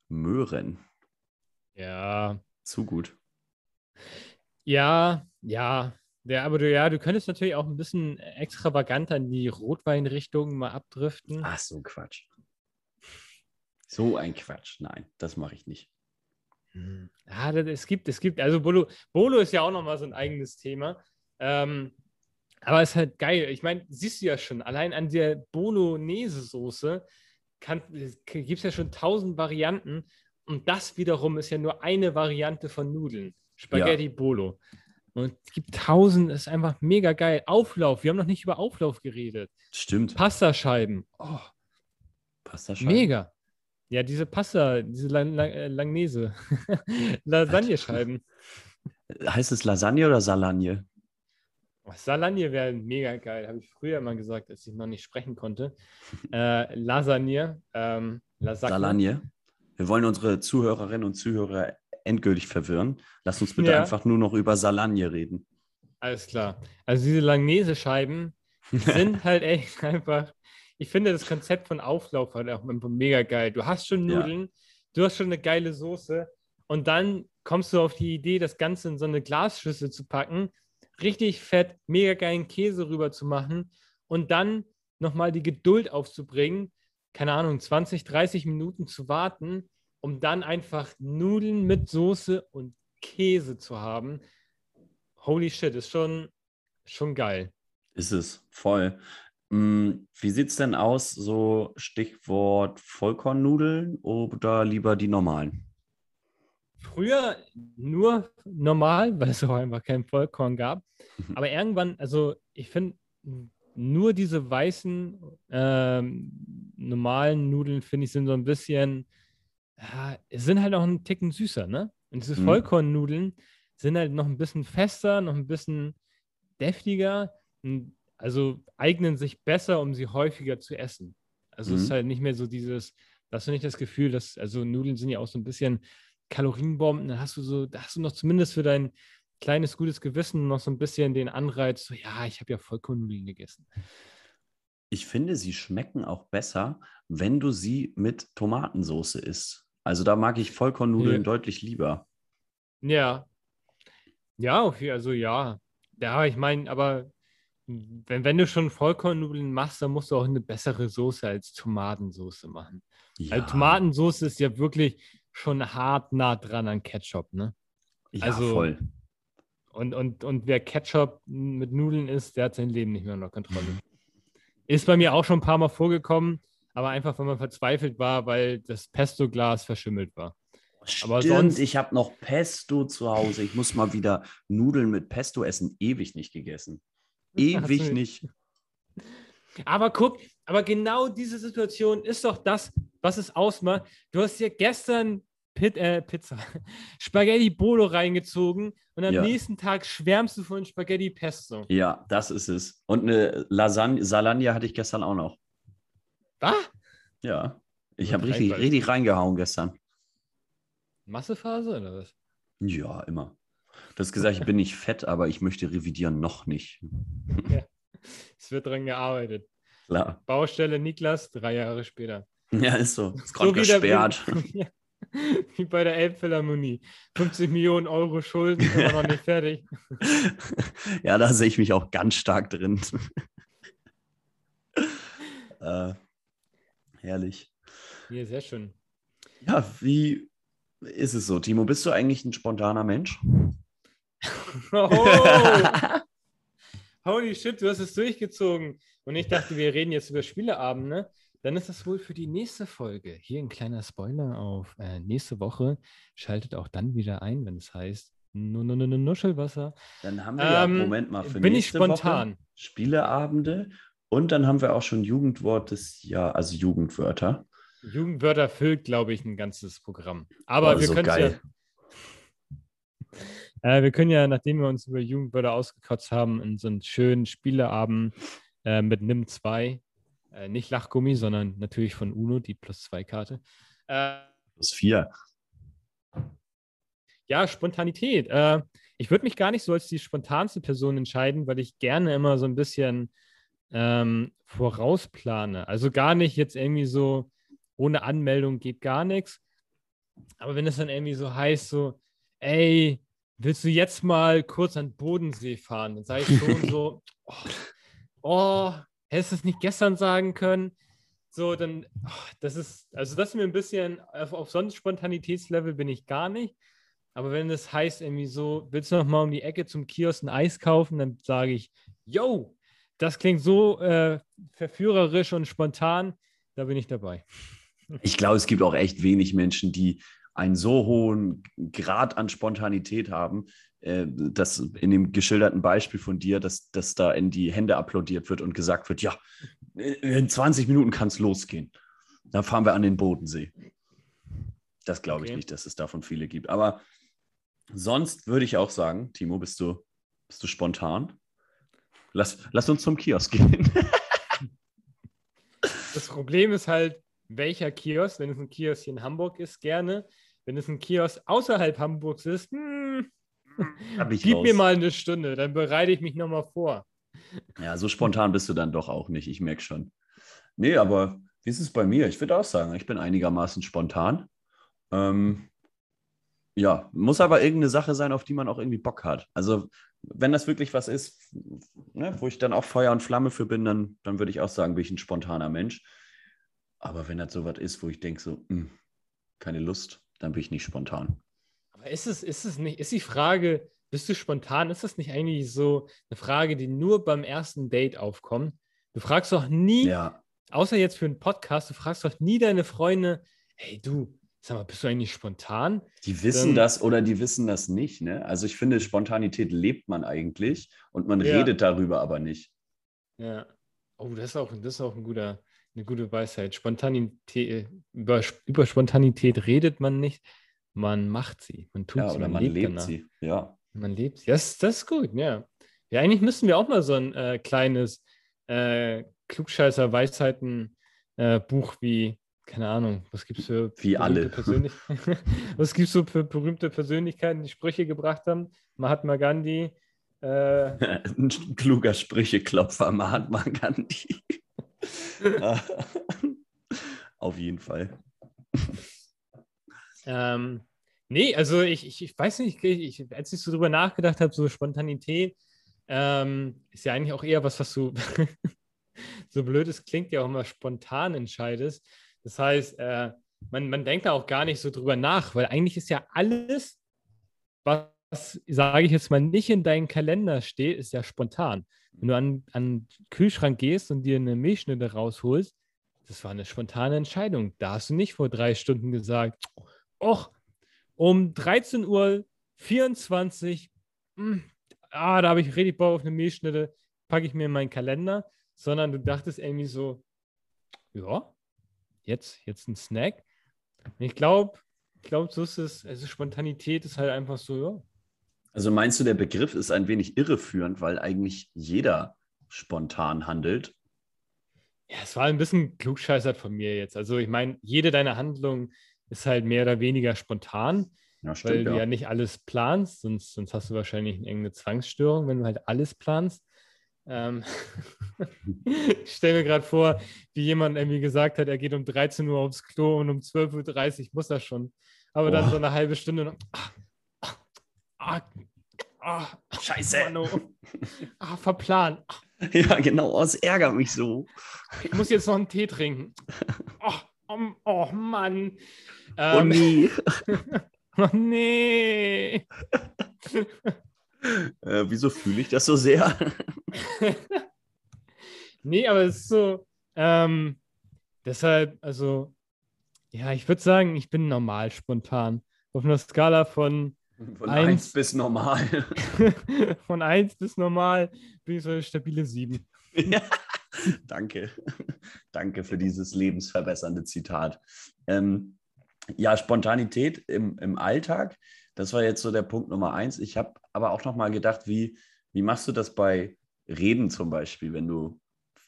Möhren. Ja, Zu gut. ja, ja. Ja, aber du, ja, du könntest natürlich auch ein bisschen extravaganter in die Rotweinrichtung mal abdriften. Ach, so Quatsch. So ein Quatsch. Nein, das mache ich nicht. Hm. Ja, das, es gibt, es gibt, also Bolo, Bolo ist ja auch nochmal so ein eigenes Thema. Ähm, aber es ist halt geil. Ich meine, siehst du ja schon, allein an der Bolognese-Soße gibt es ja schon tausend Varianten. Und das wiederum ist ja nur eine Variante von Nudeln. Spaghetti Bolo. Und es gibt tausend, ist einfach mega geil. Auflauf, wir haben noch nicht über Auflauf geredet. Stimmt. Pastascheiben. Oh, Pastascheiben. mega. Ja, diese Pasta, diese Lang Lang äh, Langnese. Lasagnescheiben. Heißt es Lasagne oder Salagne? Oh, Salagne wäre mega geil, habe ich früher mal gesagt, als ich noch nicht sprechen konnte. Äh, Lasagne. Ähm, Lasagne. Salagne. Wir wollen unsere Zuhörerinnen und Zuhörer endgültig verwirren. Lass uns bitte Ja. einfach nur noch über Salagne reden. Alles klar. Also diese Langnese-Scheiben sind halt echt einfach. Ich finde das Konzept von Auflauf halt auch mega geil. Du hast schon Ja. Nudeln, du hast schon eine geile Soße und dann kommst du auf die Idee, das Ganze in so eine Glasschüssel zu packen, richtig fett, mega geilen Käse rüber zu machen und dann nochmal die Geduld aufzubringen, keine Ahnung, 20, 30 Minuten zu warten, um dann einfach Nudeln mit Soße und Käse zu haben. Holy shit, ist schon, schon geil. Ist es, voll. Mm, Wie sieht es denn aus, so Stichwort Vollkornnudeln oder lieber die normalen? Früher nur normal, weil es auch einfach kein Vollkorn gab. Mhm. Aber irgendwann, also ich finde, nur diese weißen, ähm, normalen Nudeln, finde ich, sind so ein bisschen, ja, sind halt auch einen Ticken süßer, ne? Und diese Mhm. Vollkornnudeln sind halt noch ein bisschen fester, noch ein bisschen deftiger, also eignen sich besser, um sie häufiger zu essen. Also es ist Mhm. halt nicht mehr so dieses, hast du nicht das Gefühl, dass, also Nudeln sind ja auch so ein bisschen Kalorienbomben, dann hast du so, da hast du noch zumindest für dein kleines gutes Gewissen noch so ein bisschen den Anreiz, so ja, ich habe ja Vollkornnudeln gegessen. Ich finde, sie schmecken auch besser, wenn du sie mit Tomatensauce isst. Also da mag ich Vollkornnudeln Ja. deutlich lieber. Ja. Ja, okay, also ja. Ja, ich meine, aber wenn, wenn du schon Vollkornnudeln machst, dann musst du auch eine bessere Soße als Tomatensauce machen. Ja, Also Tomatensauce ist ja wirklich schon hart nah dran an Ketchup, ne? ja also- voll. Und, und, und wer Ketchup mit Nudeln isst, der hat sein Leben nicht mehr unter Kontrolle. Ist bei mir auch schon ein paar Mal vorgekommen, aber einfach, weil man verzweifelt war, weil das Pesto-Glas verschimmelt war. Aber Stimmt, sonst- ich habe noch Pesto zu Hause. Ich muss mal wieder Nudeln mit Pesto essen. Ewig nicht gegessen. Ewig nicht. Aber guck, aber genau diese Situation ist doch das, was es ausmacht. Du hast dir gestern Pit, äh, Pizza, Spaghetti Bolo reingezogen und am Ja. nächsten Tag schwärmst du von Spaghetti Pesto. Ja, das ist es. Und eine Lasagne, Salagne hatte ich gestern auch noch. Was? Ja, ich Ja, habe richtig, richtig reingehauen gestern. Massephase oder was? Ja, immer. Du hast gesagt, ich bin nicht fett, aber ich möchte revidieren noch nicht. Es wird dran gearbeitet. Klar. Baustelle Niklas, drei Jahre später. Ja, ist so. Ist gerade wie der- gesperrt. Wie bei der Elbphilharmonie. 50 Millionen Euro Schulden, immer noch nicht fertig. ja, da sehe ich mich auch ganz stark drin. äh, herrlich. Ja, sehr schön. Ja, wie ist es so, Timo? Bist du eigentlich ein spontaner Mensch? Oh, holy shit, du hast es durchgezogen. Und ich dachte, wir reden jetzt über Spieleabend, ne? Dann ist das wohl für die nächste Folge. Hier ein kleiner Spoiler auf äh, nächste Woche. Schaltet auch dann wieder ein, wenn es heißt Nu- Nu- Nu- Nu- Nuschelwasser. Dann haben wir ja, Ähm, Moment mal, für bin ich nächste spontan. Woche Spieleabende und dann haben wir auch schon Jugendwort des Jahr, also Jugendwörter. Jugendwörter füllt, glaube ich, ein ganzes Programm. Aber Oh, wir so können ja, äh, wir können ja, nachdem wir uns über Jugendwörter ausgekotzt haben, in so einen schönen Spieleabend äh, mit NIM 2, äh, nicht Lachgummi, sondern natürlich von UNO, die plus 2 Karte. Äh, Plus vier. ja, Spontanität. Äh, ich würde mich gar nicht so als die spontanste Person entscheiden, weil ich gerne immer so ein bisschen ähm, vorausplane. Also gar nicht jetzt irgendwie so, ohne Anmeldung geht gar nichts. Aber wenn es dann irgendwie so heißt, so, ey, willst du jetzt mal kurz an den Bodensee fahren? Dann sage ich schon so, oh, oh, hättest du es nicht gestern sagen können? So, dann, oh, das ist, also das ist mir ein bisschen, auf, auf sonst Spontanitätslevel bin ich gar nicht. Aber wenn es heißt irgendwie so, willst du noch mal um die Ecke zum Kiosk ein Eis kaufen, dann sage ich, yo, das klingt so äh, verführerisch und spontan, da bin ich dabei. Ich glaube, es gibt auch echt wenig Menschen, die einen so hohen Grad an Spontanität haben, äh, dass in dem geschilderten Beispiel von dir, dass, dass da in die Hände applaudiert wird und gesagt wird, ja, in 20 Minuten kann es losgehen. Dann fahren wir an den Bodensee. Das glaube okay. ich nicht, dass es davon viele gibt. Aber sonst würde ich auch sagen, Timo, bist du, bist du spontan? Lass, lass uns zum Kiosk gehen. das Problem ist halt, welcher Kiosk, wenn es ein Kiosk hier in Hamburg ist, gerne. Wenn es ein Kiosk außerhalb Hamburgs ist, hm, gib raus. mir mal eine Stunde, dann bereite ich mich nochmal vor. Ja, so spontan bist du dann doch auch nicht, ich merke schon. Nee, aber wie ist es bei mir? Ich würde auch sagen, ich bin einigermaßen spontan. Ähm, ja, muss aber irgendeine Sache sein, auf die man auch irgendwie Bock hat. Also, wenn das wirklich was ist, ne, wo ich dann auch Feuer und Flamme für bin, dann, dann würde ich auch sagen, bin ich ein spontaner Mensch. Aber wenn das so was ist, wo ich denke, so, mh, hm, keine Lust, dann bin ich nicht spontan. Aber ist es, ist es nicht, ist die Frage, bist du spontan? Ist das nicht eigentlich so eine Frage, die nur beim ersten Date aufkommt? Du fragst doch nie, ja. außer jetzt für einen Podcast, du fragst doch nie deine Freunde, hey du, sag mal, bist du eigentlich spontan? Die wissen ähm, das oder die wissen das nicht, ne? Also ich finde, Spontanität lebt man eigentlich und man ja. redet darüber aber nicht. Ja. Oh, das ist auch, das ist auch ein guter, eine gute Weisheit. Spontanität, über, über Spontanität redet man nicht, man macht sie. Man tut ja, sie, oder man, man lebt, lebt sie. Ja. Man lebt sie. Das, das ist gut, ja. Ja, eigentlich müssten wir auch mal so ein äh, kleines äh, Klugscheißer-Weisheiten-Buch äh, wie, keine Ahnung, was gibt es für wie alle. was gibt es so für berühmte Persönlichkeiten, die Sprüche gebracht haben? Mahatma Gandhi. Äh, ein kluger Sprücheklopfer, Mahatma Gandhi. Auf jeden Fall. Ähm, nee, also ich, ich, ich weiß nicht, ich, als ich so drüber nachgedacht habe, so Spontanität ähm, ist ja eigentlich auch eher was, was du, so blöd es klingt, ja auch immer spontan entscheidest. Das heißt, äh, man, man denkt da auch gar nicht so drüber nach, weil eigentlich ist ja alles, was, sage ich jetzt mal, nicht in deinem Kalender steht, ist ja spontan. Wenn du an, an den Kühlschrank gehst und dir eine Milchschnitte rausholst, das war eine spontane Entscheidung. Da hast du nicht vor drei Stunden gesagt, och, um 13.24 Uhr, mh, hm, ah, da habe ich richtig Bock auf eine Milchschnitte, packe ich mir in meinen Kalender, sondern du dachtest irgendwie so, ja, jetzt, jetzt ein Snack. Ich glaube, ich glaube, so ist es, also Spontanität ist halt einfach so, ja, also meinst du, der Begriff ist ein wenig irreführend, weil eigentlich jeder spontan handelt? Ja, es war ein bisschen klugscheißert von mir jetzt. Also ich meine, jede deiner Handlungen ist halt mehr oder weniger spontan, ja, stimmt, weil du ja. ja nicht alles planst, sonst, sonst hast du wahrscheinlich eine enge Zwangsstörung, wenn du halt alles planst. Ähm ich stelle mir gerade vor, wie jemand irgendwie gesagt hat, er geht um 13 Uhr aufs Klo und um 12.30 Uhr muss er schon. Aber oh. dann so eine halbe Stunde noch, ah, Ah, ah, Scheiße. Mano. Ah, verplant. Ja, genau. Oh, es ärgert mich so. Ich muss jetzt noch einen Tee trinken. Oh, oh, oh Mann. Ähm, oh nee. oh nee. Äh, wieso fühle ich das so sehr? nee, aber es ist so. Ähm, deshalb, also, ja, ich würde sagen, ich bin normal spontan. Auf einer Skala von von 1 bis normal. Von 1 bis normal bin ich so eine stabile 7. Danke. Danke für dieses lebensverbessernde Zitat. Ähm, ja, Spontanität im, im Alltag, das war jetzt so der Punkt Nummer eins. Ich habe aber auch noch mal gedacht, wie, wie machst du das bei Reden zum Beispiel, wenn du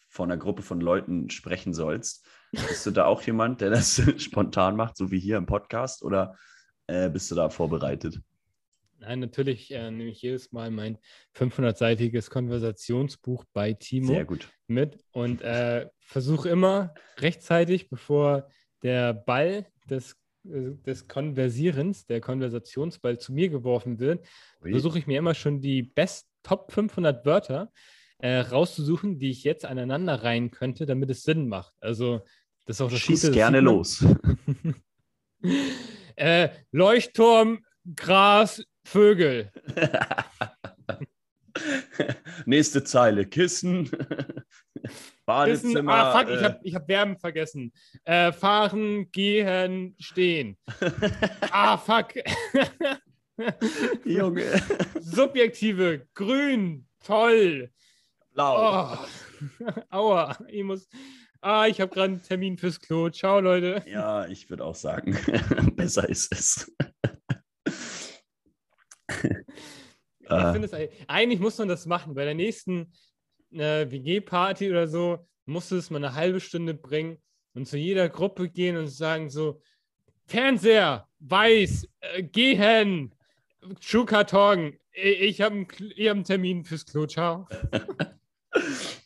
vor einer Gruppe von Leuten sprechen sollst? Bist du da auch jemand, der das spontan macht, so wie hier im Podcast, oder äh, bist du da vorbereitet? Nein, natürlich äh, nehme ich jedes Mal mein 500-seitiges Konversationsbuch bei Timo mit und äh, versuche immer rechtzeitig, bevor der Ball des, äh, des Konversierens, der Konversationsball zu mir geworfen wird, versuche ich mir immer schon die best Top 500 Wörter äh, rauszusuchen, die ich jetzt aneinander reihen könnte, damit es Sinn macht. Also das ist auch das Schieß Gute, gerne los. Äh, Leuchtturm, Gras, Vögel. Nächste Zeile, Kissen. Badezimmer. ah, fuck, ich äh, habe ich hab Verben vergessen. Äh, fahren, gehen, stehen. ah, fuck. Junge. Subjektive, grün, toll. Blau. Oh. Aua, ich muss. Ah, ich habe gerade einen Termin fürs Klo. Ciao, Leute. Ja, ich würde auch sagen, besser ist es. Ich Äh, finde es eigentlich- muss man das machen. Bei der nächsten äh, WG-Party oder so musst du es mal eine halbe Stunde bringen und zu jeder Gruppe gehen und sagen so: Fernseher, weiß, äh, gehen, Schuhkarton. Ich, habe einen, hab einen Termin fürs Klo. Ciao.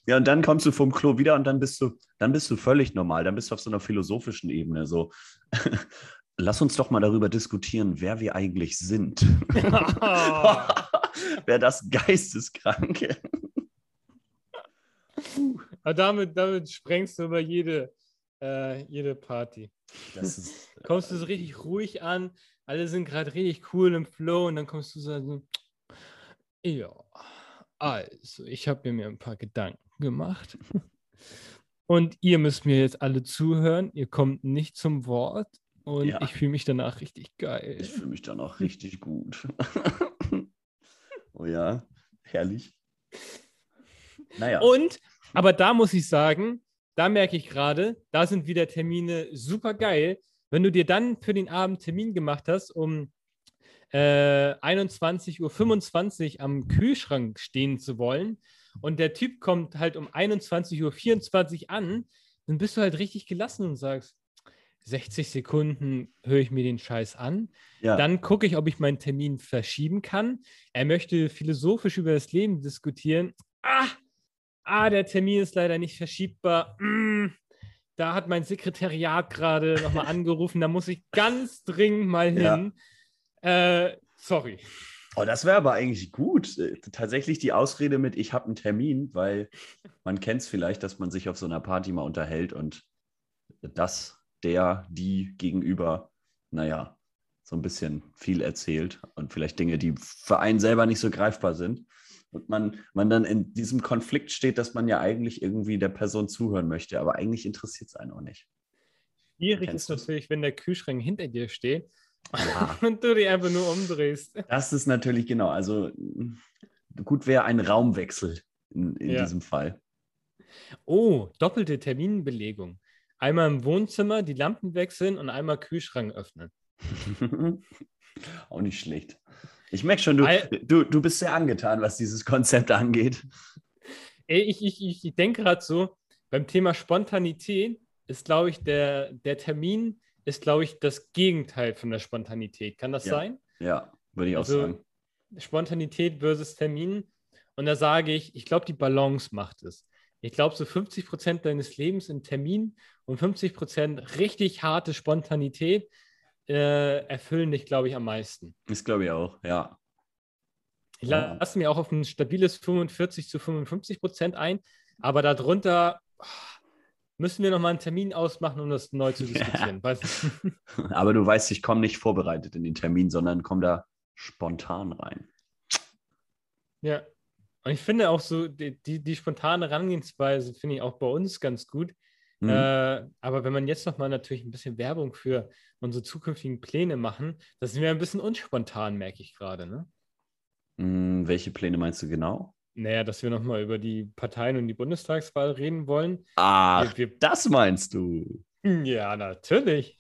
Ja, und dann kommst du vom Klo wieder und dann bist du, dann bist du völlig normal. Dann bist du auf so einer philosophischen Ebene. So, lass uns doch mal darüber diskutieren, wer wir eigentlich sind. wer das Geisteskranke. Aber damit, damit sprengst du über jede, äh, jede Party. Ist, kommst du so richtig ruhig an, alle sind gerade richtig cool im Flow und dann kommst du so ja, also ich habe mir ein paar Gedanken gemacht und ihr müsst mir jetzt alle zuhören, ihr kommt nicht zum Wort und Ja. ich fühle mich danach richtig geil. ich fühle mich dann auch richtig gut. oh ja, herrlich. Naja. Und, aber da muss ich sagen, da merke ich gerade, da sind wieder Termine super geil. Wenn du dir dann für den Abend Termin gemacht hast, um äh, 21.25 Uhr am Kühlschrank stehen zu wollen und der Typ kommt halt um 21.24 Uhr an, dann bist du halt richtig gelassen und sagst, 60 Sekunden höre ich mir den Scheiß an. ja. Dann gucke ich, ob ich meinen Termin verschieben kann. Er möchte philosophisch über das Leben diskutieren. Ah, ah der Termin ist leider nicht verschiebbar. Mm, da hat mein Sekretariat gerade nochmal angerufen. Da muss ich ganz dringend mal Ja. hin. Äh, sorry. Oh, das wäre aber eigentlich gut. Tatsächlich die Ausrede mit, ich habe einen Termin, weil man kennt es vielleicht, dass man sich auf so einer Party mal unterhält und das, der, die gegenüber, naja, so ein bisschen viel erzählt und vielleicht Dinge, die für einen selber nicht so greifbar sind. Und man, man dann in diesem Konflikt steht, dass man ja eigentlich irgendwie der Person zuhören möchte, aber eigentlich interessiert es einen auch nicht. Schwierig ist natürlich, wenn der Kühlschrank hinter dir steht Ja. und du dich einfach nur umdrehst. Das ist natürlich genau. Also gut wäre ein Raumwechsel in, in Ja. diesem Fall. Oh, doppelte Terminbelegung. Einmal im Wohnzimmer die Lampen wechseln und einmal Kühlschrank öffnen. Auch nicht schlecht. Ich merke schon, du, Al- du, du bist sehr angetan, was dieses Konzept angeht. Ich, ich, ich denke gerade so, beim Thema Spontanität ist, glaube ich, der, der Termin ist, glaube ich, das Gegenteil von der Spontanität. Kann das Ja. sein? Ja, würde ich auch Also- sagen. Spontanität versus Termin. Und da sage ich, ich glaube, die Balance macht es. Ich glaube, so 50 Prozent deines Lebens in Termin und 50 Prozent richtig harte Spontanität äh, erfüllen dich, glaube ich, am meisten. Das glaube ich auch, ja. Ich Ja. lasse mir auch auf ein stabiles 45 zu 55 Prozent ein, aber darunter ah, müssen wir nochmal einen Termin ausmachen, um das neu zu Ja. diskutieren. Du? Aber du weißt, ich komme nicht vorbereitet in den Termin, sondern komme da spontan rein. Ja. Und ich finde auch so, die, die, die spontane Herangehensweise finde ich auch bei uns ganz gut. Mhm. Äh, aber wenn man jetzt nochmal natürlich ein bisschen Werbung für unsere zukünftigen Pläne machen, das sind wir ein bisschen unspontan, merke ich gerade. Ne? Hm, welche Pläne meinst du genau? Naja, dass wir nochmal über die Parteien und die Bundestagswahl reden wollen. Wir, das meinst du. ja, natürlich.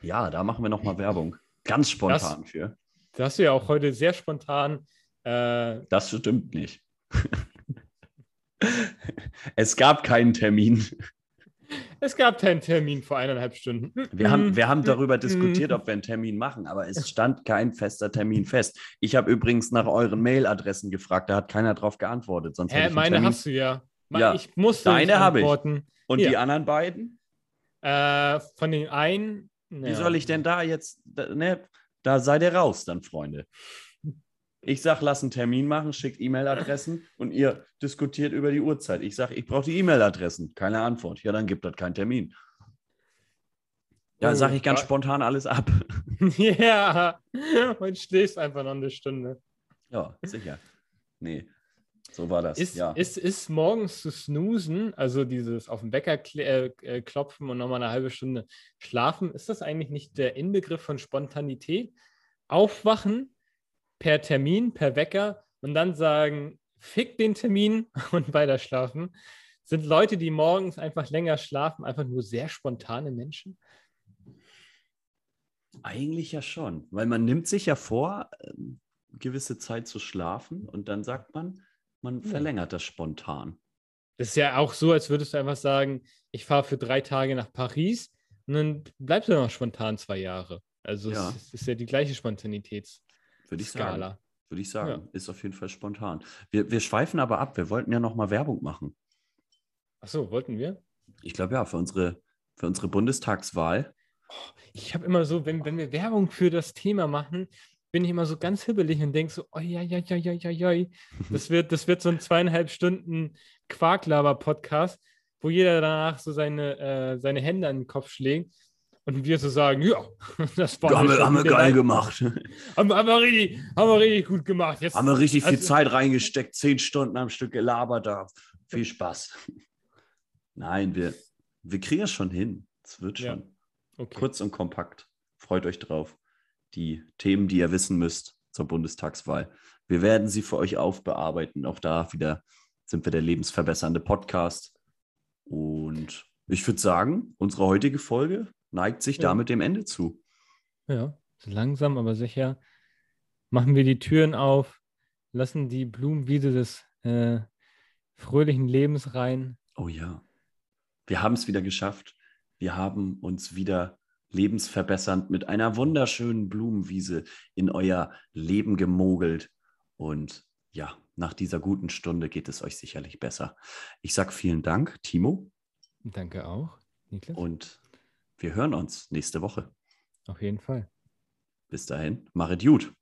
Ja, da machen wir nochmal Werbung. Ganz spontan für. Da hast du ja auch heute sehr spontan. Äh, Das stimmt nicht. es gab keinen Termin. es gab keinen Termin vor eineinhalb Stunden. Wir haben, wir haben darüber diskutiert, ob wir einen Termin machen, aber es stand kein fester Termin fest. Ich habe übrigens nach euren Mailadressen gefragt, da hat keiner drauf geantwortet. Sonst Hä, meine Termin. hast du ja. Ja, Ich musste deine habe ich. antworten. Und Ja. die anderen beiden? Äh, von den einen. Wie soll ich denn da jetzt, da, ne, da seid ihr raus dann, Freunde. Ich sag, lass einen Termin machen, schickt E-Mail-Adressen und ihr diskutiert über die Uhrzeit. Ich sag, ich brauche die E-Mail-Adressen. Keine Antwort. Ja, dann gibt das keinen Termin. Ja, Oh, sage ich ganz spontan alles ab. ja, und schläfst einfach noch eine Stunde. Ja, sicher. Nee. So war das. Ist, ja. ist, ist morgens zu snoosen, also dieses auf den Wecker kl- äh, äh, klopfen und nochmal eine halbe Stunde schlafen, ist das eigentlich nicht der Inbegriff von Spontanität? Aufwachen per Termin, per Wecker und dann sagen, fick den Termin und weiter schlafen. Sind Leute, die morgens einfach länger schlafen, einfach nur sehr spontane Menschen? Eigentlich ja schon, weil man nimmt sich ja vor, ähm, gewisse Zeit zu schlafen und dann sagt man, man Ja. verlängert das spontan. Das ist ja auch so, als würdest du einfach sagen, ich fahre für drei Tage nach Paris und dann bleibst du noch spontan zwei Jahre. Also Ja. es, ist ja die gleiche Spontanitätsskala. Würde ich sagen. Würde ich sagen. Ist auf jeden Fall spontan. Wir, wir schweifen aber ab. Wir wollten ja nochmal Werbung machen. Achso, wollten wir? Ich glaube ja, für unsere, für unsere Bundestagswahl. Ich habe immer so, wenn, wenn wir Werbung für das Thema machen, bin ich immer so ganz hibbelig und denke so, oi, oi, oi, oi, oi, oi. Das wird, das wird so ein zweieinhalb Stunden Quarklaber-Podcast, wo jeder danach so seine, äh, seine Hände an den Kopf schlägt und wir so sagen, ja, das war haben wir, haben wir geil gemacht. Haben, wir- haben, wir richtig, haben wir richtig gut gemacht. Jetzt, haben wir richtig viel also- Zeit reingesteckt, zehn Stunden am Stück gelabert da. Viel Spaß. Nein, wir, wir kriegen es schon hin. Es wird Ja. schon. Okay. Kurz und kompakt. Freut euch drauf. Die Themen, die ihr wissen müsst zur Bundestagswahl. Wir werden sie für euch aufbearbeiten. Auch da wieder sind wir der lebensverbessernde Podcast. Und ich würde sagen, unsere heutige Folge neigt sich Ja. damit dem Ende zu. Ja, langsam, aber sicher machen wir die Türen auf, lassen die Blumenwiese des äh, fröhlichen Lebens rein. Oh ja. Wir haben es wieder geschafft. Wir haben uns wieder lebensverbessernd mit einer wunderschönen Blumenwiese in euer Leben gemogelt. Und ja, nach dieser guten Stunde geht es euch sicherlich besser. Ich sage vielen Dank, Timo, Danke auch, Niklas. und wir hören uns nächste Woche. Auf jeden Fall. Bis dahin, machet gut.